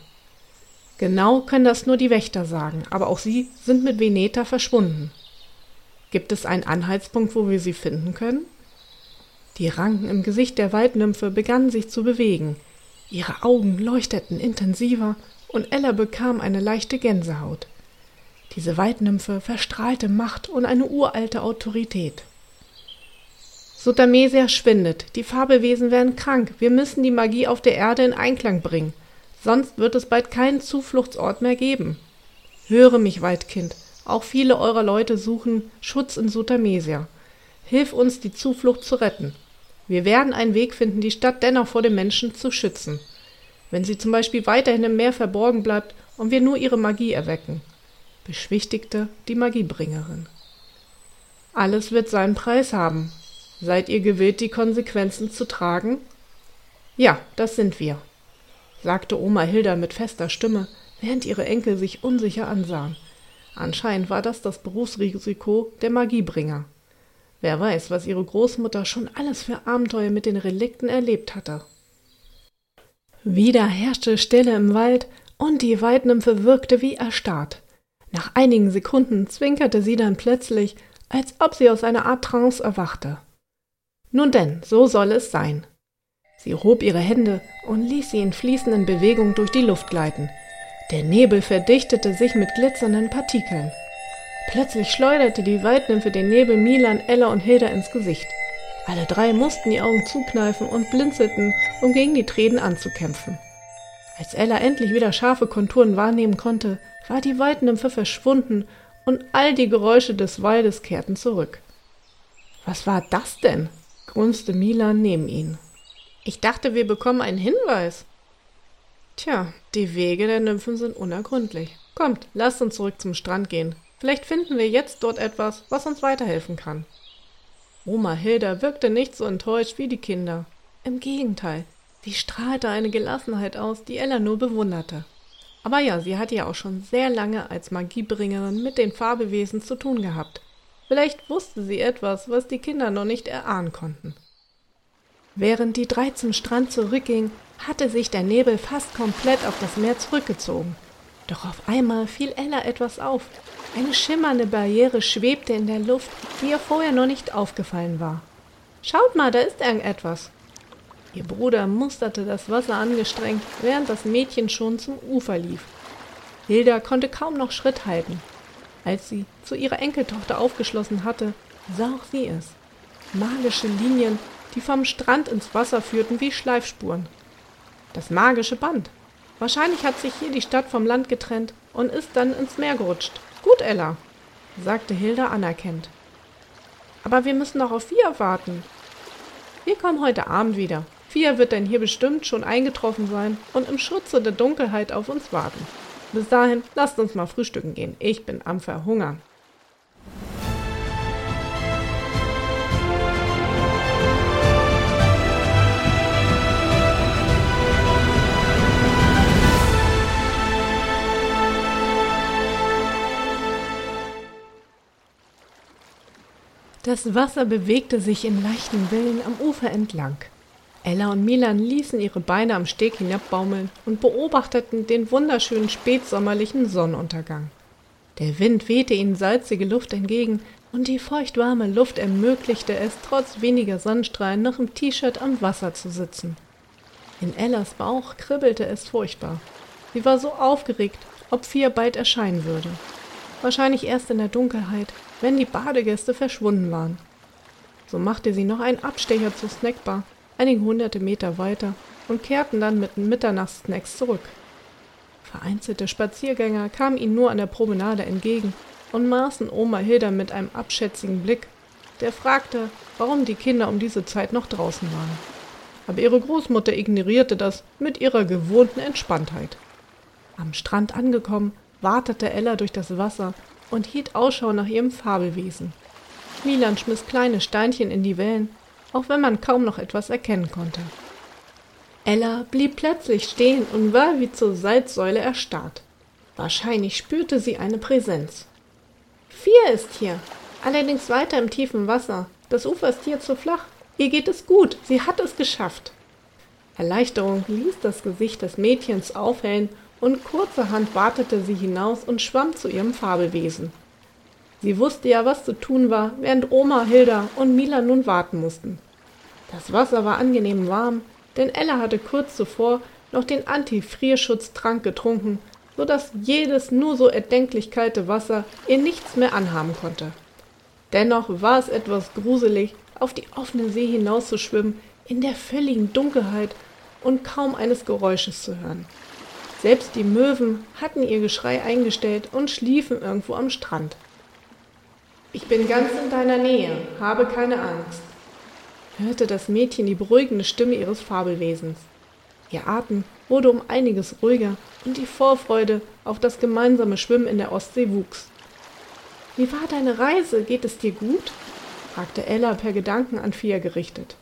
Genau können das nur die Wächter sagen, aber auch sie sind mit Veneta verschwunden. Gibt es einen Anhaltspunkt, wo wir sie finden können? Die Ranken im Gesicht der Waldnymphe begannen sich zu bewegen. Ihre Augen leuchteten intensiver und Ella bekam eine leichte Gänsehaut. Diese Waldnymphe verstrahlte Macht und eine uralte Autorität. Sutamesia schwindet. Die Fabelwesen werden krank. Wir müssen die Magie auf der Erde in Einklang bringen. Sonst wird es bald keinen Zufluchtsort mehr geben. Höre mich, Waldkind. Auch viele eurer Leute suchen Schutz in Sutamesia. Hilf uns, die Zuflucht zu retten. Wir werden einen Weg finden, die Stadt dennoch vor den Menschen zu schützen. Wenn sie zum Beispiel weiterhin im Meer verborgen bleibt und wir nur ihre Magie erwecken, beschwichtigte die Magiebringerin. Alles wird seinen Preis haben, Seid ihr gewillt, die Konsequenzen zu tragen? Ja, das sind wir. sagte Oma Hilda mit fester Stimme, während ihre Enkel sich unsicher ansahen. Anscheinend war das das Berufsrisiko der Magiebringer. Wer weiß, was ihre Großmutter schon alles für Abenteuer mit den Relikten erlebt hatte. Wieder herrschte Stille im Wald und die Weidnymphe wirkte wie erstarrt. Nach einigen Sekunden zwinkerte sie dann plötzlich, als ob sie aus einer Art Trance erwachte. Nun denn, so soll es sein. Sie hob ihre Hände und ließ sie in fließenden Bewegungen durch die Luft gleiten. Der Nebel verdichtete sich mit glitzernden Partikeln. Plötzlich schleuderte die Waldnymphe den Nebel Milan, Ella und Hilda ins Gesicht. Alle drei mussten die Augen zukneifen und blinzelten, um gegen die Tränen anzukämpfen. Als Ella endlich wieder scharfe Konturen wahrnehmen konnte, war die Waldnymphe verschwunden und all die Geräusche des Waldes kehrten zurück. Was war das denn? Grunzte Milan neben ihnen. Ich dachte, wir bekommen einen Hinweis. Tja, die Wege der Nymphen sind unergründlich. Kommt, lasst uns zurück zum Strand gehen. Vielleicht finden wir jetzt dort etwas, was uns weiterhelfen kann. Oma Hilda wirkte nicht so enttäuscht wie die Kinder. Im Gegenteil, sie strahlte eine Gelassenheit aus, die Ella nur bewunderte. Aber ja, sie hatte ja auch schon sehr lange als Magiebringerin mit den Fabelwesen zu tun gehabt. Vielleicht wusste sie etwas, was die Kinder noch nicht erahnen konnten. Während die drei zum Strand zurückgingen, hatte sich der Nebel fast komplett auf das Meer zurückgezogen. Doch auf einmal fiel Ella etwas auf. Eine schimmernde Barriere schwebte in der Luft, die ihr vorher noch nicht aufgefallen war. Schaut mal, da ist irgendetwas. Ihr Bruder musterte das Wasser angestrengt, während das Mädchen schon zum Ufer lief. Hilda konnte kaum noch Schritt halten. Als sie zu ihrer Enkeltochter aufgeschlossen hatte, sah auch sie es. Magische Linien, die vom Strand ins Wasser führten wie Schleifspuren. Das magische Band. Wahrscheinlich hat sich hier die Stadt vom Land getrennt und ist dann ins Meer gerutscht. Gut, Ella, sagte Hilda anerkennend. Aber wir müssen doch auf Fia warten. Wir kommen heute Abend wieder. Fia wird dann hier bestimmt schon eingetroffen sein und im Schutze der Dunkelheit auf uns warten. Bis dahin, lasst uns mal frühstücken gehen. Ich bin am Verhungern. Das Wasser bewegte sich in leichten Wellen am Ufer entlang. Ella und Milan ließen ihre Beine am Steg hinabbaumeln und beobachteten den wunderschönen spätsommerlichen Sonnenuntergang. Der Wind wehte ihnen salzige Luft entgegen und die feuchtwarme Luft ermöglichte es, trotz weniger Sonnenstrahlen noch im T-Shirt am Wasser zu sitzen. In Ellas Bauch kribbelte es furchtbar. Sie war so aufgeregt, ob Fia bald erscheinen würde. Wahrscheinlich erst in der Dunkelheit, wenn die Badegäste verschwunden waren. So machte sie noch einen Abstecher zur Snackbar, einige hunderte Meter weiter, und kehrten dann mit Mitternachtssnacks zurück. Vereinzelte Spaziergänger kamen ihnen nur an der Promenade entgegen und maßen Oma Hilda mit einem abschätzigen Blick, der fragte, warum die Kinder um diese Zeit noch draußen waren. Aber ihre Großmutter ignorierte das mit ihrer gewohnten Entspanntheit. Am Strand angekommen, wartete Ella durch das Wasser und hielt Ausschau nach ihrem Fabelwesen. Milan schmiss kleine Steinchen in die Wellen, auch wenn man kaum noch etwas erkennen konnte. Ella blieb plötzlich stehen und war wie zur Salzsäule erstarrt. Wahrscheinlich spürte sie eine Präsenz. Vier ist hier, allerdings weiter im tiefen Wasser. Das Ufer ist hier zu flach. Ihr geht es gut, sie hat es geschafft. Erleichterung ließ das Gesicht des Mädchens aufhellen und kurzerhand wartete sie hinaus und schwamm zu ihrem Fabelwesen. Sie wusste ja, was zu tun war, während Oma, Hilda und Mila nun warten mussten. Das Wasser war angenehm warm, denn Ella hatte kurz zuvor noch den Antifrierschutztrank getrunken, so dass jedes nur so erdenklich kalte Wasser ihr nichts mehr anhaben konnte. Dennoch war es etwas gruselig, auf die offene See hinauszuschwimmen, in der völligen Dunkelheit und kaum eines Geräusches zu hören. Selbst die Möwen hatten ihr Geschrei eingestellt und schliefen irgendwo am Strand. Ich bin ganz in deiner Nähe, habe keine Angst, hörte das Mädchen die beruhigende Stimme ihres Fabelwesens. Ihr Atem wurde um einiges ruhiger und die Vorfreude auf das gemeinsame Schwimmen in der Ostsee wuchs. Wie war deine Reise? Geht es dir gut? fragte Ella per Gedanken an Fia gerichtet.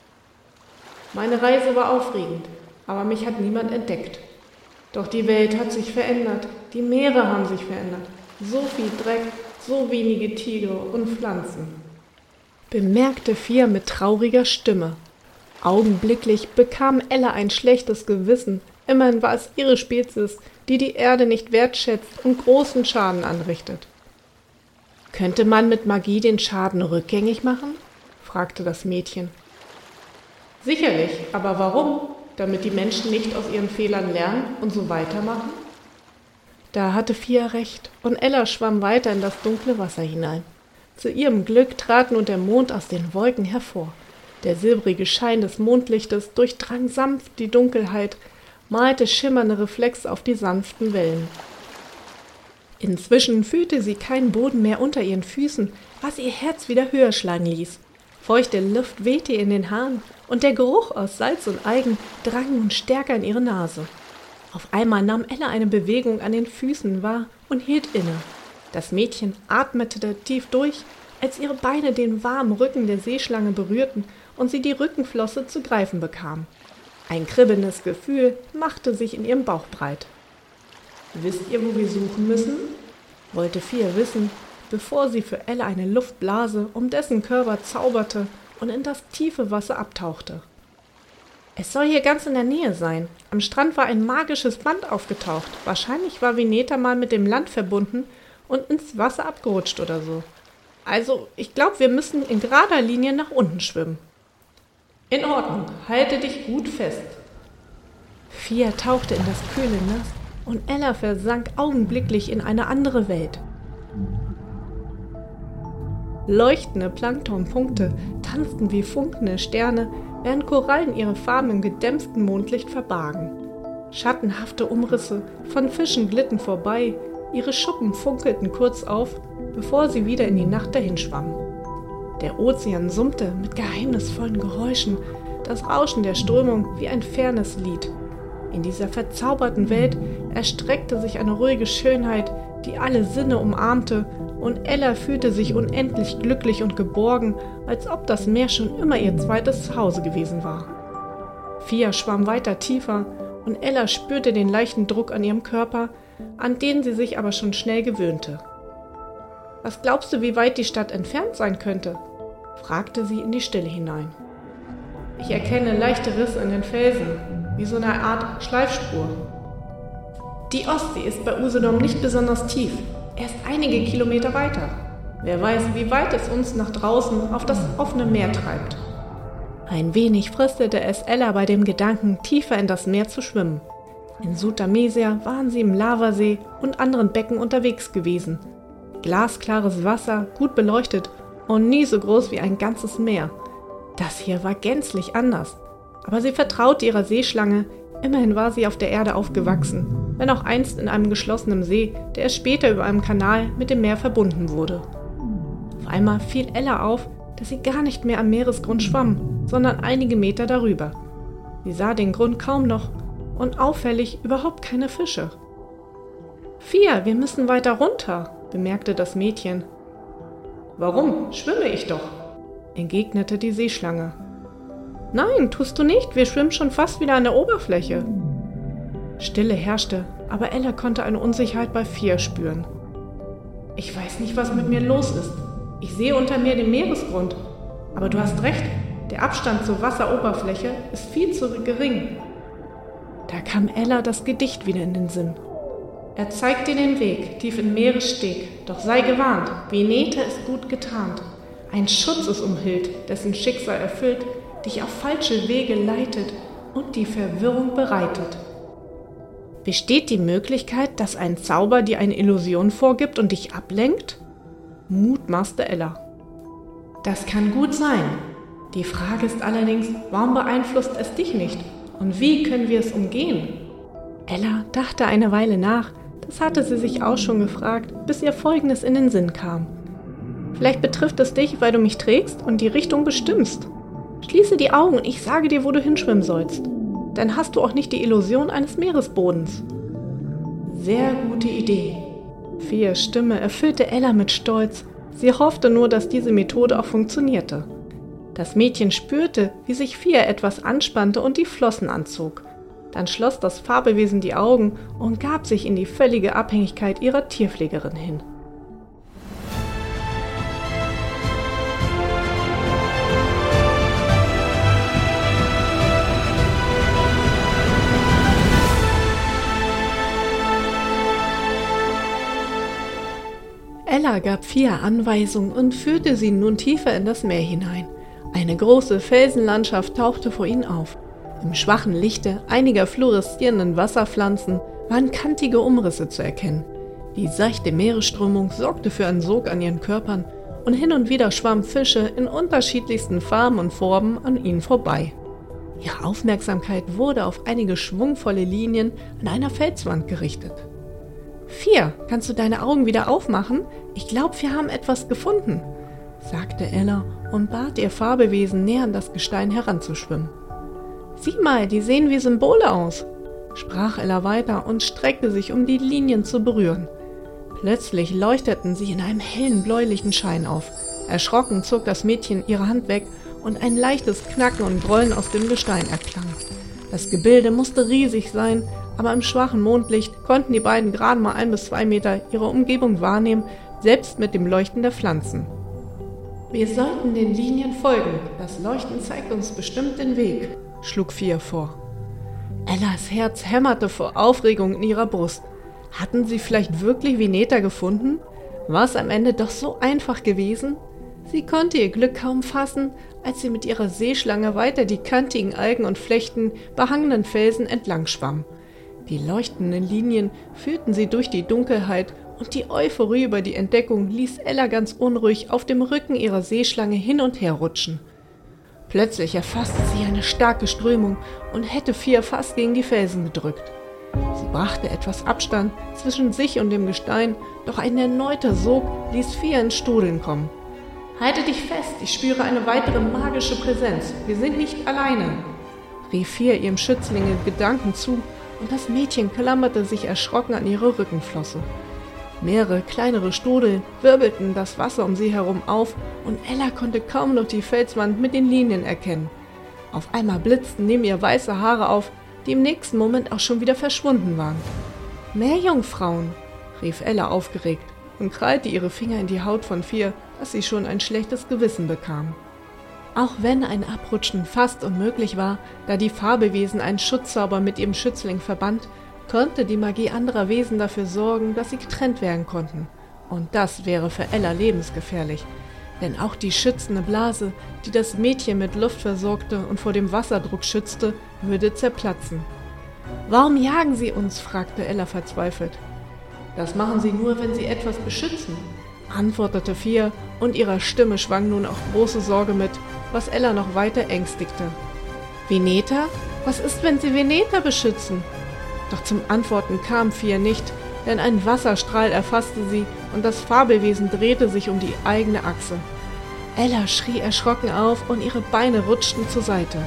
Meine Reise war aufregend, aber mich hat niemand entdeckt, Doch die Welt hat sich verändert, die Meere haben sich verändert. So viel Dreck, so wenige Tiere und Pflanzen. Bemerkte Fia mit trauriger Stimme. Augenblicklich bekam Ella ein schlechtes Gewissen. Immerhin war es ihre Spezies, die die Erde nicht wertschätzt und großen Schaden anrichtet. Könnte man mit Magie den Schaden rückgängig machen? fragte das Mädchen. Sicherlich, aber warum? Damit die Menschen nicht aus ihren Fehlern lernen und so weitermachen? Da hatte Fia recht, und Ella schwamm weiter in das dunkle Wasser hinein. Zu ihrem Glück trat nun der Mond aus den Wolken hervor. Der silbrige Schein des Mondlichtes durchdrang sanft die Dunkelheit, malte schimmernde Reflex auf die sanften Wellen. Inzwischen fühlte sie keinen Boden mehr unter ihren Füßen, was ihr Herz wieder höher schlagen ließ. Feuchte Luft wehte in den Haaren und der Geruch aus Salz und Eigen drang nun stärker in ihre Nase. Auf einmal nahm Ella eine Bewegung an den Füßen wahr und hielt inne. Das Mädchen atmete tief durch, als ihre Beine den warmen Rücken der Seeschlange berührten und sie die Rückenflosse zu greifen bekam. Ein kribbelndes Gefühl machte sich in ihrem Bauch breit. Wisst ihr, wo wir suchen müssen? wollte Fia wissen, bevor sie für Elle eine Luftblase um dessen Körper zauberte und in das tiefe Wasser abtauchte. Es soll hier ganz in der Nähe sein. Am Strand war ein magisches Band aufgetaucht. Wahrscheinlich war Vineta mal mit dem Land verbunden und ins Wasser abgerutscht oder so. Also, ich glaube, wir müssen in gerader Linie nach unten schwimmen. In Ordnung, halte dich gut fest. Fia tauchte in das kühle Nass und Ella versank augenblicklich in eine andere Welt. Leuchtende Planktonpunkte tanzten wie funkende Sterne, während Korallen ihre Farben im gedämpften Mondlicht verbargen. Schattenhafte Umrisse von Fischen glitten vorbei, ihre Schuppen funkelten kurz auf, bevor sie wieder in die Nacht dahinschwammen. Der Ozean summte mit geheimnisvollen Geräuschen, das Rauschen der Strömung wie ein fernes Lied. In dieser verzauberten Welt erstreckte sich eine ruhige Schönheit, die alle Sinne umarmte, und Ella fühlte sich unendlich glücklich und geborgen, als ob das Meer schon immer ihr zweites Zuhause gewesen war. Fia schwamm weiter tiefer, und Ella spürte den leichten Druck an ihrem Körper, an den sie sich aber schon schnell gewöhnte. Was glaubst du, wie weit die Stadt entfernt sein könnte? fragte sie in die Stille hinein. Ich erkenne leichte Risse in den Felsen, wie so eine Art Schleifspur. Die Ostsee ist bei Usedom nicht besonders tief, erst einige Kilometer weiter. Wer weiß, wie weit es uns nach draußen auf das offene Meer treibt. Ein wenig fristete es Ella bei dem Gedanken, tiefer in das Meer zu schwimmen. In Sutamesia waren sie im Lavasee und anderen Becken unterwegs gewesen. Glasklares Wasser, gut beleuchtet und nie so groß wie ein ganzes Meer. Das hier war gänzlich anders. Aber sie vertraute ihrer Seeschlange, immerhin war sie auf der Erde aufgewachsen, wenn auch einst in einem geschlossenen See, der erst später über einem Kanal mit dem Meer verbunden wurde. Auf einmal fiel Ella auf, dass sie gar nicht mehr am Meeresgrund schwamm, sondern einige Meter darüber. Sie sah den Grund kaum noch und auffällig überhaupt keine Fische. Vier, wir müssen weiter runter, bemerkte das Mädchen Warum? Schwimme ich doch, entgegnete die Seeschlange. Nein, tust du nicht, wir schwimmen schon fast wieder an der Oberfläche. Stille herrschte, aber Ella konnte eine Unsicherheit bei Fia spüren. Ich weiß nicht, was mit mir los ist. Ich sehe unter mir den Meeresgrund. Aber du hast recht, der Abstand zur Wasseroberfläche ist viel zu gering. Da kam Ella das Gedicht wieder in den Sinn. Er zeigt dir den Weg, tief in Meeressteg, doch sei gewarnt, Veneta ist gut getarnt. Ein Schutz ist umhüllt, dessen Schicksal erfüllt, dich auf falsche Wege leitet und die Verwirrung bereitet. Besteht die Möglichkeit, dass ein Zauber dir eine Illusion vorgibt und dich ablenkt? Mutmaßte Ella. Das kann gut sein. Die Frage ist allerdings, warum beeinflusst es dich nicht? Und wie können wir es umgehen? Ella dachte eine Weile nach, das hatte sie sich auch schon gefragt, bis ihr Folgendes in den Sinn kam. Vielleicht betrifft es dich, weil du mich trägst und die Richtung bestimmst. Schließe die Augen und ich sage dir, wo du hinschwimmen sollst. Dann hast du auch nicht die Illusion eines Meeresbodens. Sehr gute Idee. Fias Stimme erfüllte Ella mit Stolz. Sie hoffte nur, dass diese Methode auch funktionierte. Das Mädchen spürte, wie sich Fia etwas anspannte und die Flossen anzog. Dann schloss das Fabelwesen die Augen und gab sich in die völlige Abhängigkeit ihrer Tierpflegerin hin. Ella gab vier Anweisungen und führte sie nun tiefer in das Meer hinein. Eine große Felsenlandschaft tauchte vor ihnen auf. Im schwachen Lichte einiger fluoreszierenden Wasserpflanzen waren kantige Umrisse zu erkennen. Die seichte Meeresströmung sorgte für einen Sog an ihren Körpern und hin und wieder schwammen Fische in unterschiedlichsten Farben und Formen an ihnen vorbei. Ihre Aufmerksamkeit wurde auf einige schwungvolle Linien an einer Felswand gerichtet. Vier, kannst du deine Augen wieder aufmachen? Ich glaube, wir haben etwas gefunden, sagte Ella und bat ihr Farbewesen näher an das Gestein heranzuschwimmen. Sieh mal, die sehen wie Symbole aus, sprach Ella weiter und streckte sich, um die Linien zu berühren. Plötzlich leuchteten sie in einem hellen bläulichen Schein auf. Erschrocken zog das Mädchen ihre Hand weg und ein leichtes Knacken und Grollen aus dem Gestein erklang. Das Gebilde musste riesig sein, aber im schwachen Mondlicht konnten die beiden gerade mal ein bis zwei Meter ihre Umgebung wahrnehmen, selbst mit dem Leuchten der Pflanzen. Wir sollten den Linien folgen. Das Leuchten zeigt uns bestimmt den Weg, schlug Fia vor. Ellas Herz hämmerte vor Aufregung in ihrer Brust. Hatten sie vielleicht wirklich Vineta gefunden? War es am Ende doch so einfach gewesen? Sie konnte ihr Glück kaum fassen, als sie mit ihrer Seeschlange weiter die kantigen Algen und Flechten behangenen Felsen entlang schwamm. Die leuchtenden Linien führten sie durch die Dunkelheit und die Euphorie über die Entdeckung ließ Ella ganz unruhig auf dem Rücken ihrer Seeschlange hin und her rutschen. Plötzlich erfasste sie eine starke Strömung und hätte Fia fast gegen die Felsen gedrückt. Sie brachte etwas Abstand zwischen sich und dem Gestein, doch ein erneuter Sog ließ Fia ins Strudeln kommen. Halte dich fest, ich spüre eine weitere magische Präsenz. Wir sind nicht alleine, rief Fia ihrem Schützlinge Gedanken zu, und das Mädchen klammerte sich erschrocken an ihre Rückenflosse. Mehrere kleinere Strudel wirbelten das Wasser um sie herum auf und Ella konnte kaum noch die Felswand mit den Linien erkennen. Auf einmal blitzten neben ihr weiße Haare auf, die im nächsten Moment auch schon wieder verschwunden waren. Mehr Jungfrauen, rief Ella aufgeregt und krallte ihre Finger in die Haut von vier, dass sie schon ein schlechtes Gewissen bekam. Auch wenn ein Abrutschen fast unmöglich war, da die Farbewesen einen Schutzzauber mit ihrem Schützling verband, konnte die Magie anderer Wesen dafür sorgen, dass sie getrennt werden konnten. Und das wäre für Ella lebensgefährlich. Denn auch die schützende Blase, die das Mädchen mit Luft versorgte und vor dem Wasserdruck schützte, würde zerplatzen. Warum jagen Sie uns? fragte Ella verzweifelt. Das machen Sie nur, wenn Sie etwas beschützen, antwortete Fia, und ihrer Stimme schwang nun auch große Sorge mit, was Ella noch weiter ängstigte. Veneta? Was ist, wenn Sie Veneta beschützen? Doch zum Antworten kam Fia nicht, denn ein Wasserstrahl erfasste sie und das Fabelwesen drehte sich um die eigene Achse. Ella schrie erschrocken auf und ihre Beine rutschten zur Seite.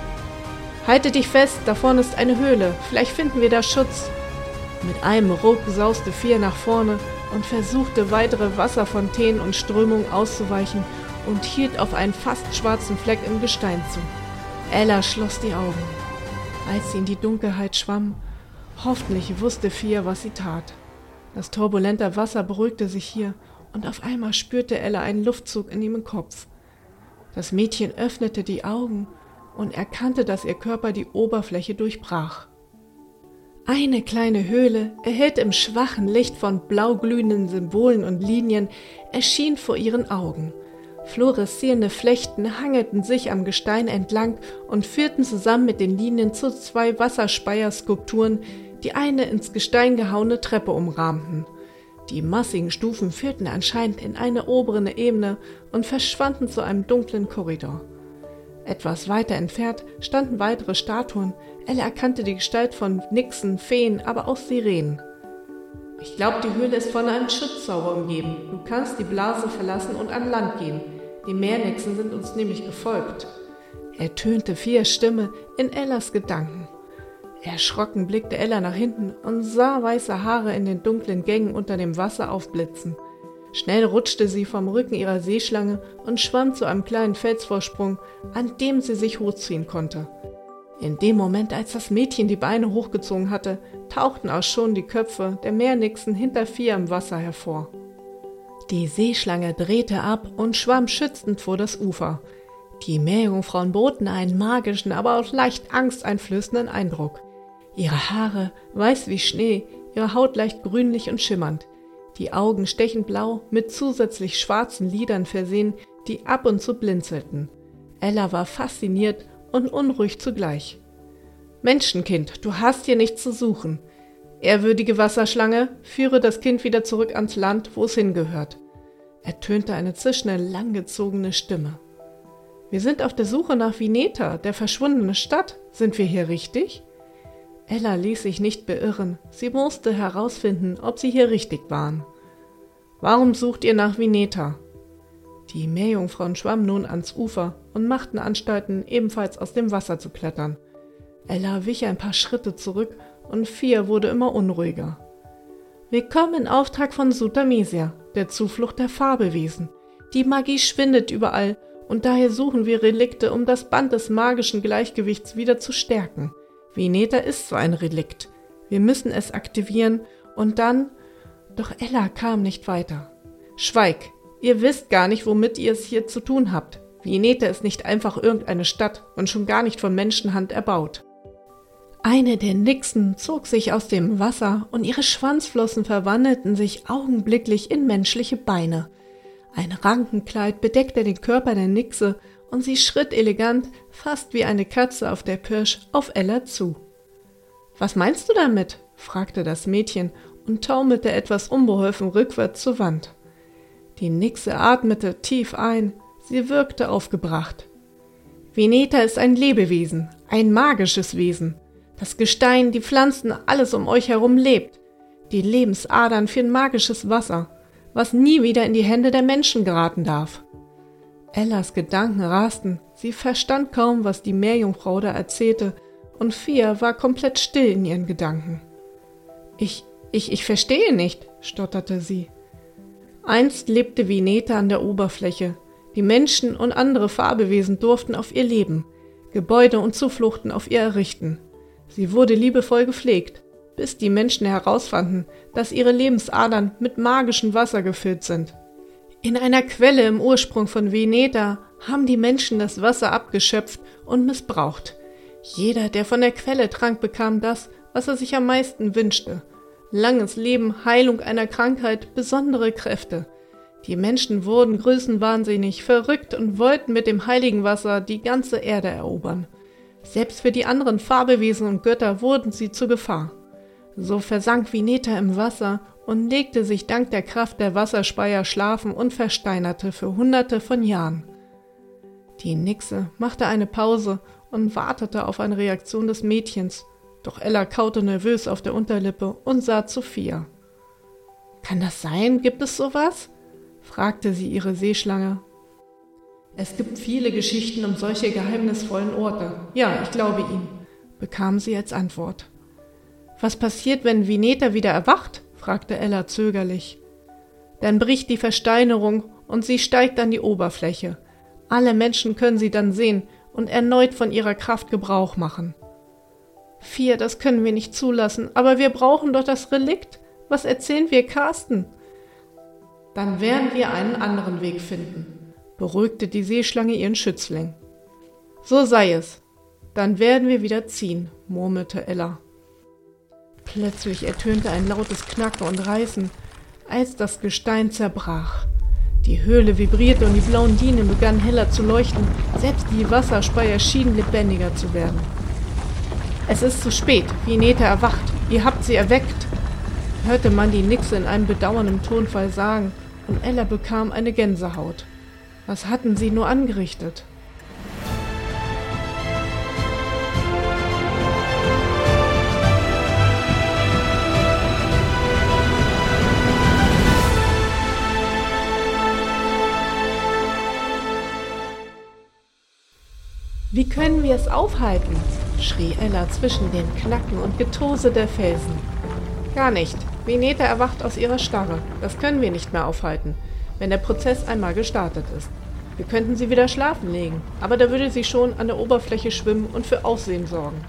Halte dich fest, da vorne ist eine Höhle, vielleicht finden wir da Schutz. Mit einem Ruck sauste Fia nach vorne und versuchte weitere Wasserfontänen und Strömungen auszuweichen und hielt auf einen fast schwarzen Fleck im Gestein zu. Ella schloss die Augen. Als sie in die Dunkelheit schwamm, Hoffentlich wusste Fia, was sie tat. Das turbulente Wasser beruhigte sich hier, und auf einmal spürte Ella einen Luftzug in ihrem Kopf. Das Mädchen öffnete die Augen und erkannte, dass ihr Körper die Oberfläche durchbrach. Eine kleine Höhle, erhellt im schwachen Licht von blau glühenden Symbolen und Linien, erschien vor ihren Augen. Fluoreszierende Flechten hangelten sich am Gestein entlang und führten zusammen mit den Linien zu zwei Wasserspeierskulpturen, die eine ins Gestein gehauene Treppe umrahmten. Die massigen Stufen führten anscheinend in eine obere Ebene und verschwanden zu einem dunklen Korridor. Etwas weiter entfernt standen weitere Statuen. Elle erkannte die Gestalt von Nixen, Feen, aber auch Sirenen. Ich glaube, die Höhle ist von einem Schutzzauber umgeben. Du kannst die Blase verlassen und an Land gehen. Die Meernixen sind uns nämlich gefolgt. Ertönte vier Stimme in Ellas Gedanken. Erschrocken blickte Ella nach hinten und sah weiße Haare in den dunklen Gängen unter dem Wasser aufblitzen. Schnell rutschte sie vom Rücken ihrer Seeschlange und schwamm zu einem kleinen Felsvorsprung, an dem sie sich hochziehen konnte. In dem Moment, als das Mädchen die Beine hochgezogen hatte, tauchten auch schon die Köpfe der Meernixen hinter vier im Wasser hervor. Die Seeschlange drehte ab und schwamm schützend vor das Ufer. Die Meerjungfrauen boten einen magischen, aber auch leicht angsteinflößenden Eindruck. Ihre Haare, weiß wie Schnee, ihre Haut leicht grünlich und schimmernd, die Augen stechend blau, mit zusätzlich schwarzen Lidern versehen, die ab und zu blinzelten. Ella war fasziniert und unruhig zugleich. Menschenkind, du hast hier nichts zu suchen. Ehrwürdige Wasserschlange, führe das Kind wieder zurück ans Land, wo es hingehört. Ertönte eine zischende, langgezogene Stimme. Wir sind auf der Suche nach Vineta, der verschwundene Stadt. Sind wir hier richtig? Ella ließ sich nicht beirren. Sie musste herausfinden, ob sie hier richtig waren. Warum sucht ihr nach Vineta? Die Meerjungfrauen schwammen nun ans Ufer und machten Anstalten, ebenfalls aus dem Wasser zu klettern. Ella wich ein paar Schritte zurück und Fia wurde immer unruhiger. Wir kommen in Auftrag von Sutamesia, der Zuflucht der Fabelwesen. Die Magie schwindet überall und daher suchen wir Relikte, um das Band des magischen Gleichgewichts wieder zu stärken. Veneta ist so ein Relikt. Wir müssen es aktivieren und dann. Doch Ella kam nicht weiter. Schweig, ihr wisst gar nicht, womit ihr es hier zu tun habt. Veneta ist nicht einfach irgendeine Stadt und schon gar nicht von Menschenhand erbaut. Eine der Nixen zog sich aus dem Wasser und ihre Schwanzflossen verwandelten sich augenblicklich in menschliche Beine. Ein Rankenkleid bedeckte den Körper der Nixe und sie schritt elegant, fast wie eine Katze auf der Pirsch, auf Ella zu. Was meinst du damit? fragte das Mädchen und taumelte etwas unbeholfen rückwärts zur Wand. Die Nixe atmete tief ein, sie wirkte aufgebracht. Veneta ist ein Lebewesen, ein magisches Wesen. Das Gestein, die Pflanzen, alles um euch herum lebt. Die Lebensadern für ein magisches Wasser, was nie wieder in die Hände der Menschen geraten darf. Ellas Gedanken rasten, sie verstand kaum, was die Meerjungfrau da erzählte, und Fia war komplett still in ihren Gedanken. Ich, ich, ich verstehe nicht, stotterte sie. Einst lebte Vineta an der Oberfläche. Die Menschen und andere Fabelwesen durften auf ihr leben, Gebäude und Zufluchten auf ihr errichten. Sie wurde liebevoll gepflegt, bis die Menschen herausfanden, dass ihre Lebensadern mit magischem Wasser gefüllt sind. In einer Quelle im Ursprung von Veneta haben die Menschen das Wasser abgeschöpft und missbraucht. Jeder, der von der Quelle trank, bekam das, was er sich am meisten wünschte. Langes Leben, Heilung einer Krankheit, besondere Kräfte. Die Menschen wurden größenwahnsinnig, verrückt und wollten mit dem heiligen Wasser die ganze Erde erobern. Selbst für die anderen Fabelwesen und Götter wurden sie zur Gefahr. So versank Vineta im Wasser und legte sich dank der Kraft der Wasserspeier schlafen und versteinerte für hunderte von Jahren. Die Nixe machte eine Pause und wartete auf eine Reaktion des Mädchens, doch Ella kaute nervös auf der Unterlippe und sah zu Fia. Kann das sein? Gibt es sowas? fragte sie ihre Seeschlange. Es gibt viele Geschichten um solche geheimnisvollen Orte. Ja, ich glaube Ihnen, bekam sie als Antwort. Was passiert, wenn Vineta wieder erwacht? fragte Ella zögerlich. Dann bricht die Versteinerung und sie steigt an die Oberfläche. Alle Menschen können sie dann sehen und erneut von ihrer Kraft Gebrauch machen. Vier, das können wir nicht zulassen, aber wir brauchen doch das Relikt. Was erzählen wir Carsten? Dann werden wir einen anderen Weg finden, beruhigte die Seeschlange ihren Schützling. So sei es. Dann werden wir wieder ziehen, murmelte Ella. Plötzlich ertönte ein lautes Knacken und Reißen, als das Gestein zerbrach. Die Höhle vibrierte und die blauen Linien begannen heller zu leuchten, selbst die Wasserspeier schienen lebendiger zu werden. Es ist zu spät, Vineta erwacht, ihr habt sie erweckt, hörte man die Nixe in einem bedauernden Tonfall sagen, und Ella bekam eine Gänsehaut. Was hatten sie nur angerichtet? Wie können wir es aufhalten? schrie Ella zwischen den Knacken und Getose der Felsen. Gar nicht. Veneta erwacht aus ihrer Starre. Das können wir nicht mehr aufhalten, wenn der Prozess einmal gestartet ist. Wir könnten sie wieder schlafen legen, aber da würde sie schon an der Oberfläche schwimmen und für Aussehen sorgen.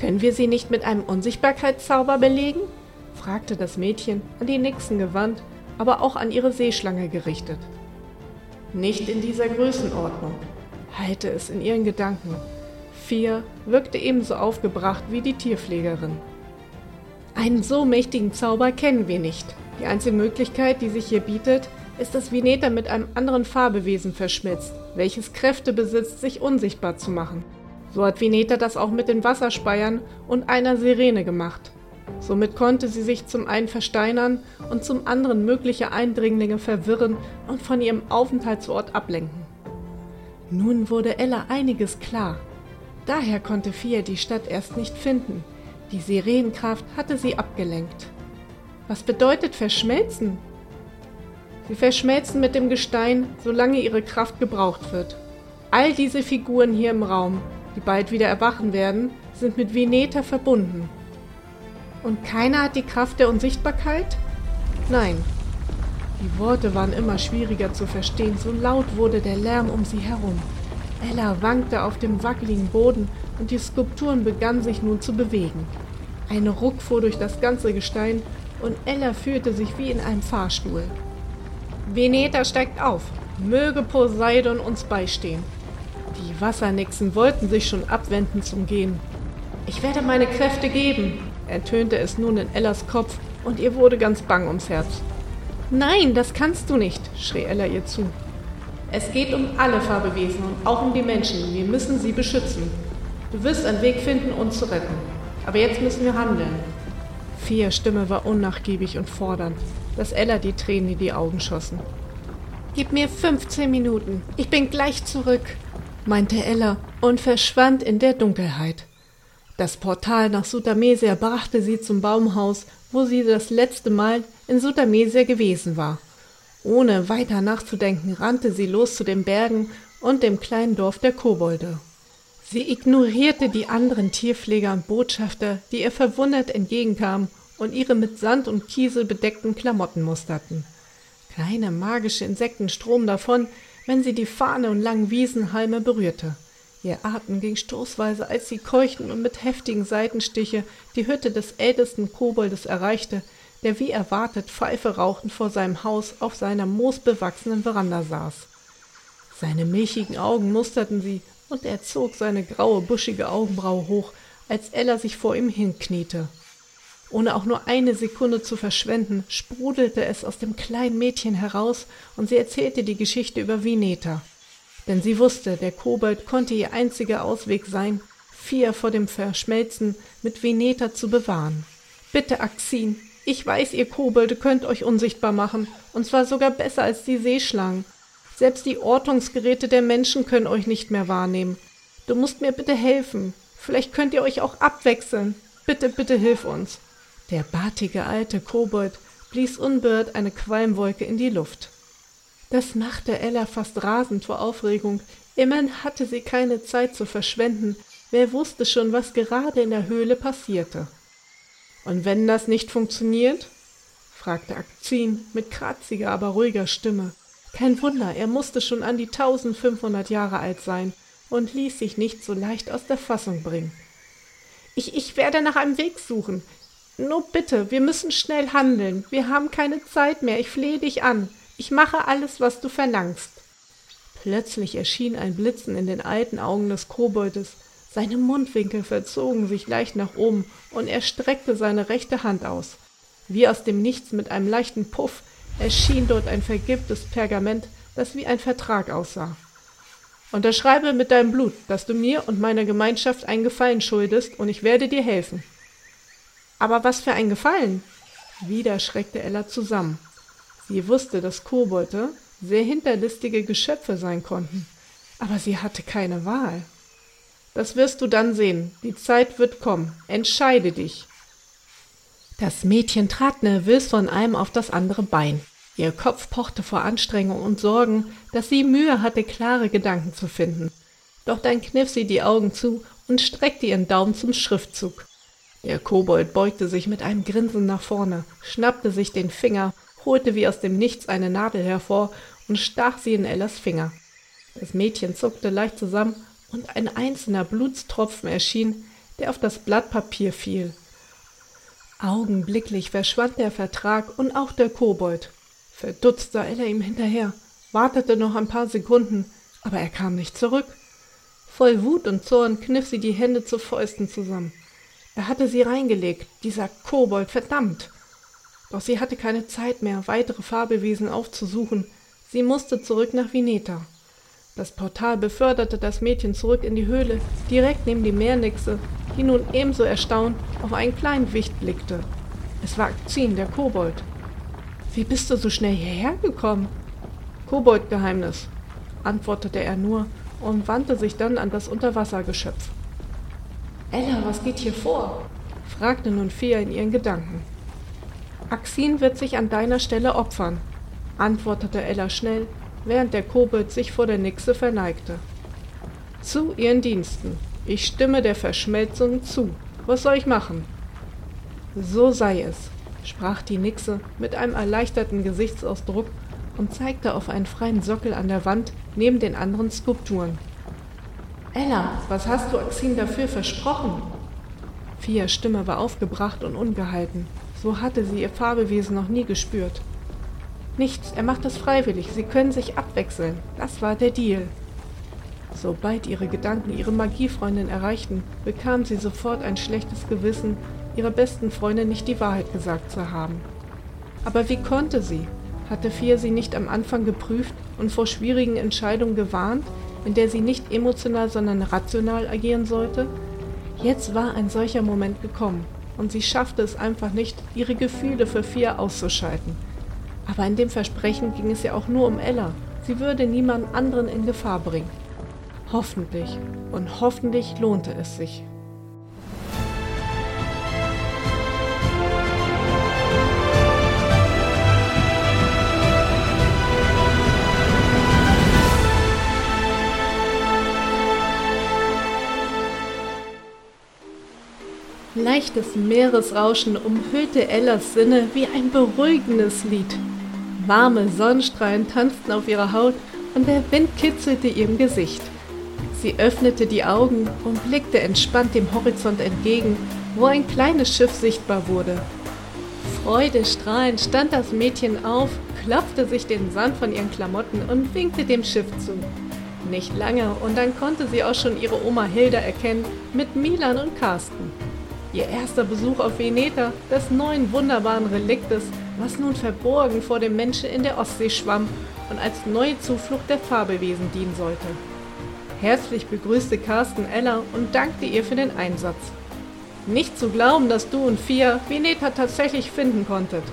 Können wir sie nicht mit einem Unsichtbarkeitszauber belegen? fragte das Mädchen, an die Nixen gewandt, aber auch an ihre Seeschlange gerichtet. Nicht in dieser Größenordnung, halte es in ihren Gedanken. Vier wirkte ebenso aufgebracht wie die Tierpflegerin. Einen so mächtigen Zauber kennen wir nicht. Die einzige Möglichkeit, die sich hier bietet, ist, dass Vineta mit einem anderen Farbewesen verschmilzt, welches Kräfte besitzt, sich unsichtbar zu machen. So hat Vineta das auch mit den Wasserspeiern und einer Sirene gemacht. Somit konnte sie sich zum einen versteinern und zum anderen mögliche Eindringlinge verwirren und von ihrem Aufenthaltsort ablenken. Nun wurde Ella einiges klar. Daher konnte Fia die Stadt erst nicht finden. Die Sirenenkraft hatte sie abgelenkt. Was bedeutet verschmelzen? Sie verschmelzen mit dem Gestein, solange ihre Kraft gebraucht wird. All diese Figuren hier im Raum, die bald wieder erwachen werden, sind mit Veneta verbunden. Und keiner hat die Kraft der Unsichtbarkeit? Nein. Die Worte waren immer schwieriger zu verstehen, so laut wurde der Lärm um sie herum. Ella wankte auf dem wackeligen Boden und die Skulpturen begannen sich nun zu bewegen. Ein Ruck fuhr durch das ganze Gestein und Ella fühlte sich wie in einem Fahrstuhl. Veneta steigt auf. Möge Poseidon uns beistehen. Die Wassernixen wollten sich schon abwenden zum Gehen. Ich werde meine Kräfte geben, ertönte es nun in Ellas Kopf und ihr wurde ganz bang ums Herz. Nein, das kannst du nicht, schrie Ella ihr zu. Es geht um alle Farbewesen und auch um die Menschen. Wir müssen sie beschützen. Du wirst einen Weg finden, uns zu retten. Aber jetzt müssen wir handeln. Fias Stimme war unnachgiebig und fordernd, dass Ella die Tränen in die Augen schossen. Gib mir 15 Minuten. Ich bin gleich zurück, meinte Ella und verschwand in der Dunkelheit. Das Portal nach Sutamesia brachte sie zum Baumhaus, wo sie das letzte Mal in Sutamesia gewesen war. Ohne weiter nachzudenken, rannte sie los zu den Bergen und dem kleinen Dorf der Kobolde. Sie ignorierte die anderen Tierpfleger und Botschafter, die ihr verwundert entgegenkamen und ihre mit Sand und Kiesel bedeckten Klamotten musterten. Kleine magische Insekten stromen davon, wenn sie die Fahne und langen Wiesenhalme berührte. Ihr Atem ging stoßweise, als sie keuchten und mit heftigen Seitenstiche die Hütte des ältesten Koboldes erreichte, der wie erwartet Pfeife rauchend vor seinem Haus auf seiner moosbewachsenen Veranda saß. Seine milchigen Augen musterten sie, und er zog seine graue, buschige Augenbraue hoch, als Ella sich vor ihm hinkniete. Ohne auch nur eine Sekunde zu verschwenden, sprudelte es aus dem kleinen Mädchen heraus, und sie erzählte die Geschichte über Vineta denn sie wusste, der Kobold konnte ihr einziger Ausweg sein, Vier vor dem Verschmelzen mit Veneta zu bewahren. Bitte, Axin, ich weiß, ihr Kobolde könnt euch unsichtbar machen, und zwar sogar besser als die Seeschlangen. Selbst die Ortungsgeräte der Menschen können euch nicht mehr wahrnehmen. Du musst mir bitte helfen. Vielleicht könnt ihr euch auch abwechseln. Bitte, bitte hilf uns. Der bartige alte Kobold blies unbeirrt eine Qualmwolke in die Luft. Das machte Ella fast rasend vor Aufregung. Immerhin hatte sie keine Zeit zu verschwenden. Wer wusste schon, was gerade in der Höhle passierte? Und wenn das nicht funktioniert? fragte Akzin mit kratziger, aber ruhiger Stimme. Kein Wunder, er musste schon an die 1500 Jahre alt sein und ließ sich nicht so leicht aus der Fassung bringen. Ich, ich werde nach einem Weg suchen. Nur bitte, wir müssen schnell handeln. Wir haben keine Zeit mehr. Ich flehe dich an. Ich mache alles, was du verlangst. Plötzlich erschien ein Blitzen in den alten Augen des Koboldes. Seine Mundwinkel verzogen sich leicht nach oben und er streckte seine rechte Hand aus. Wie aus dem Nichts mit einem leichten Puff erschien dort ein vergilbtes Pergament, das wie ein Vertrag aussah. Unterschreibe mit deinem Blut, dass du mir und meiner Gemeinschaft einen Gefallen schuldest, und ich werde dir helfen. Aber was für ein Gefallen? Wieder schreckte Ella zusammen. Sie wusste, dass Kobolde sehr hinterlistige Geschöpfe sein konnten, aber sie hatte keine Wahl. Das wirst du dann sehen. Die Zeit wird kommen. Entscheide dich. Das Mädchen trat nervös von einem auf das andere Bein. Ihr Kopf pochte vor Anstrengung und Sorgen, dass sie Mühe hatte, klare Gedanken zu finden. Doch dann kniff sie die Augen zu und streckte ihren Daumen zum Schriftzug. Der Kobold beugte sich mit einem Grinsen nach vorne, schnappte sich den Finger holte wie aus dem Nichts eine Nadel hervor und stach sie in Ellas Finger. Das Mädchen zuckte leicht zusammen und ein einzelner Blutstropfen erschien, der auf das Blatt Papier fiel. Augenblicklich verschwand der Vertrag und auch der Kobold. Verdutzt sah Ella ihm hinterher, wartete noch ein paar Sekunden, aber er kam nicht zurück. Voll Wut und Zorn kniff sie die Hände zu Fäusten zusammen. Er hatte sie reingelegt, dieser Kobold, verdammt! Doch sie hatte keine Zeit mehr, weitere Fabelwesen aufzusuchen. Sie musste zurück nach Vineta. Das Portal beförderte das Mädchen zurück in die Höhle, direkt neben die Meernixe, die nun ebenso erstaunt auf einen kleinen Wicht blickte. Es war Akzin, der Kobold. Wie bist du so schnell hierher gekommen? Koboldgeheimnis, antwortete er nur und wandte sich dann an das Unterwassergeschöpf. Ella, was geht hier vor? fragte nun Fea in ihren Gedanken. Axin wird sich an deiner Stelle opfern, antwortete Ella schnell, während der Kobold sich vor der Nixe verneigte. Zu ihren Diensten. Ich stimme der Verschmelzung zu. Was soll ich machen? So sei es, sprach die Nixe mit einem erleichterten Gesichtsausdruck und zeigte auf einen freien Sockel an der Wand neben den anderen Skulpturen. Ella, was hast du Axin dafür versprochen? Fias Stimme war aufgebracht und ungehalten. So hatte sie ihr Fabelwesen noch nie gespürt. Nichts, er macht es freiwillig. Sie können sich abwechseln. Das war der Deal. Sobald ihre Gedanken ihre Magiefreundin erreichten, bekam sie sofort ein schlechtes Gewissen, ihrer besten Freundin nicht die Wahrheit gesagt zu haben. Aber wie konnte sie? Hatte Fia sie nicht am Anfang geprüft und vor schwierigen Entscheidungen gewarnt, in der sie nicht emotional, sondern rational agieren sollte? Jetzt war ein solcher Moment gekommen und sie schaffte es einfach nicht, ihre Gefühle für Fia auszuschalten. Aber in dem Versprechen ging es ja auch nur um Ella. Sie würde niemand anderen in Gefahr bringen. Hoffentlich und hoffentlich lohnte es sich. Leichtes Meeresrauschen umhüllte Ellas Sinne wie ein beruhigendes Lied. Warme Sonnenstrahlen tanzten auf ihrer Haut und der Wind kitzelte ihrem Gesicht. Sie öffnete die Augen und blickte entspannt dem Horizont entgegen, wo ein kleines Schiff sichtbar wurde. Freudestrahlend stand das Mädchen auf, klopfte sich den Sand von ihren Klamotten und winkte dem Schiff zu. Nicht lange und dann konnte sie auch schon ihre Oma Hilda erkennen mit Milan und Carsten. Ihr erster Besuch auf Veneta, des neuen wunderbaren Reliktes, was nun verborgen vor dem Menschen in der Ostsee schwamm und als neue Zuflucht der Fabelwesen dienen sollte. Herzlich begrüßte Carsten Ella und dankte ihr für den Einsatz. Nicht zu glauben, dass du und Fia Veneta tatsächlich finden konntet.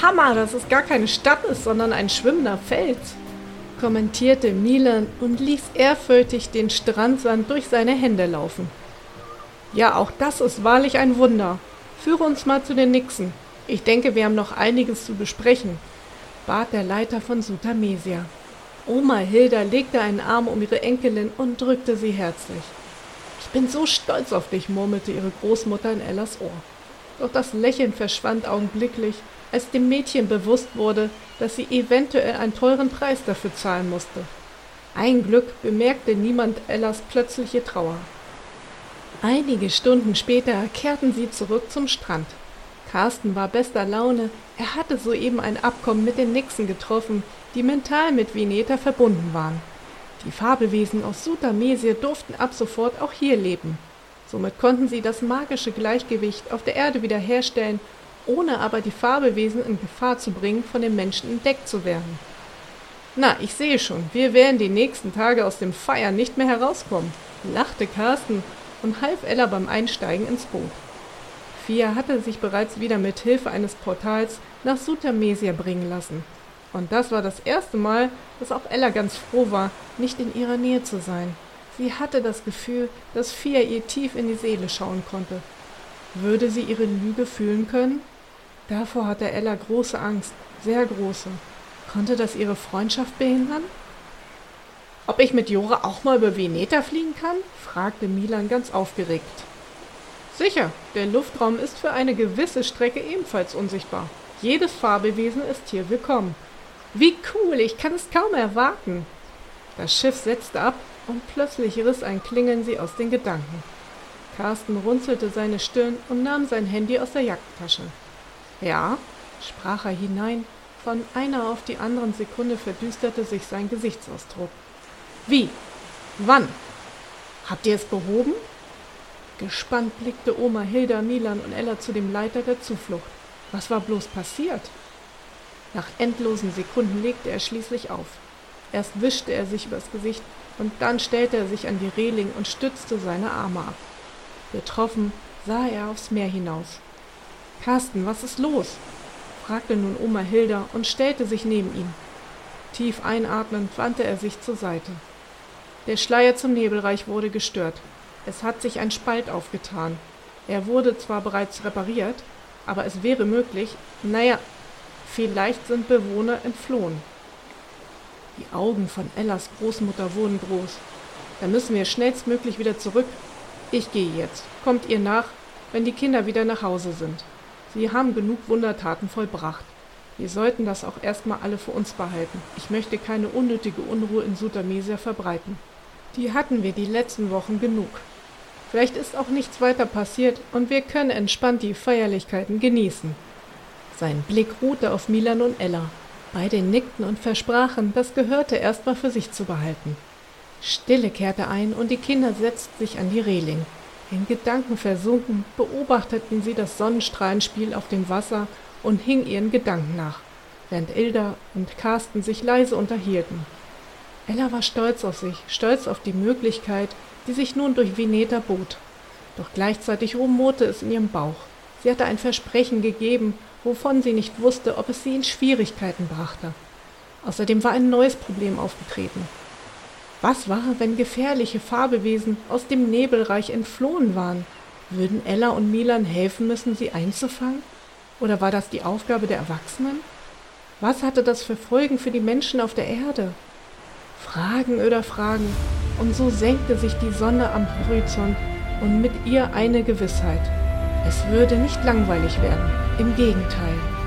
Hammer, dass es gar keine Stadt ist, sondern ein schwimmender Fels, kommentierte Milan und ließ ehrfürchtig den Strandsand durch seine Hände laufen. Ja, auch das ist wahrlich ein Wunder. Führe uns mal zu den Nixen. Ich denke, wir haben noch einiges zu besprechen, bat der Leiter von Sutamesia. Oma Hilda legte einen Arm um ihre Enkelin und drückte sie herzlich. Ich bin so stolz auf dich, murmelte ihre Großmutter in Ellas Ohr. Doch das Lächeln verschwand augenblicklich, als dem Mädchen bewusst wurde, dass sie eventuell einen teuren Preis dafür zahlen musste. Ein Glück bemerkte niemand Ellas plötzliche Trauer. Einige Stunden später kehrten sie zurück zum Strand. Carsten war bester Laune, er hatte soeben ein Abkommen mit den Nixen getroffen, die mental mit Vineta verbunden waren. Die Fabelwesen aus Sutamesie durften ab sofort auch hier leben. Somit konnten sie das magische Gleichgewicht auf der Erde wiederherstellen, ohne aber die Fabelwesen in Gefahr zu bringen, von den Menschen entdeckt zu werden. Na, ich sehe schon, wir werden die nächsten Tage aus dem Feiern nicht mehr herauskommen, lachte Carsten und half Ella beim Einsteigen ins Boot. Fia hatte sich bereits wieder mit Hilfe eines Portals nach Sutamesia bringen lassen. Und das war das erste Mal, dass auch Ella ganz froh war, nicht in ihrer Nähe zu sein. Sie hatte das Gefühl, dass Fia ihr tief in die Seele schauen konnte. Würde sie ihre Lüge fühlen können? Davor hatte Ella große Angst, sehr große. Konnte das ihre Freundschaft behindern? Ob ich mit Jora auch mal über Veneta fliegen kann? fragte Milan ganz aufgeregt. Sicher, der Luftraum ist für eine gewisse Strecke ebenfalls unsichtbar. Jedes Fabelwesen ist hier willkommen. Wie cool, ich kann es kaum erwarten. Das Schiff setzte ab und plötzlich riss ein Klingeln sie aus den Gedanken. Carsten runzelte seine Stirn und nahm sein Handy aus der Jackentasche. Ja, sprach er hinein, von einer auf die anderen Sekunde verdüsterte sich sein Gesichtsausdruck. Wie? Wann? Habt ihr es behoben? Gespannt blickte Oma Hilda, Milan und Ella zu dem Leiter der Zuflucht. Was war bloß passiert? Nach endlosen Sekunden legte er schließlich auf. Erst wischte er sich übers Gesicht und dann stellte er sich an die Reling und stützte seine Arme ab. Betroffen sah er aufs Meer hinaus. Carsten, was ist los? fragte nun Oma Hilda und stellte sich neben ihn. Tief einatmend wandte er sich zur Seite. Der Schleier zum Nebelreich wurde gestört. Es hat sich ein Spalt aufgetan. Er wurde zwar bereits repariert, aber es wäre möglich, naja, vielleicht sind Bewohner entflohen. Die Augen von Ellas Großmutter wurden groß. Da müssen wir schnellstmöglich wieder zurück. Ich gehe jetzt. Kommt ihr nach, wenn die Kinder wieder nach Hause sind. Sie haben genug Wundertaten vollbracht. Wir sollten das auch erstmal alle für uns behalten. Ich möchte keine unnötige Unruhe in Sudamesia verbreiten. Die hatten wir die letzten Wochen genug. Vielleicht ist auch nichts weiter passiert und wir können entspannt die Feierlichkeiten genießen. Sein Blick ruhte auf Milan und Ella. Beide nickten und versprachen, das Gehörte erstmal für sich zu behalten. Stille kehrte ein und die Kinder setzten sich an die Reling. In Gedanken versunken beobachteten sie das Sonnenstrahlenspiel auf dem Wasser und hingen ihren Gedanken nach, während Ilda und Carsten sich leise unterhielten. Ella war stolz auf sich, stolz auf die Möglichkeit, die sich nun durch Veneta bot. Doch gleichzeitig rumorte es in ihrem Bauch. Sie hatte ein Versprechen gegeben, wovon sie nicht wusste, ob es sie in Schwierigkeiten brachte. Außerdem war ein neues Problem aufgetreten. Was war, wenn gefährliche Fabelwesen aus dem Nebelreich entflohen waren? Würden Ella und Milan helfen müssen, sie einzufangen? Oder war das die Aufgabe der Erwachsenen? Was hatte das für Folgen für die Menschen auf der Erde? Fragen oder Fragen, und so senkte sich die Sonne am Horizont und mit ihr eine Gewissheit. Es würde nicht langweilig werden, im Gegenteil.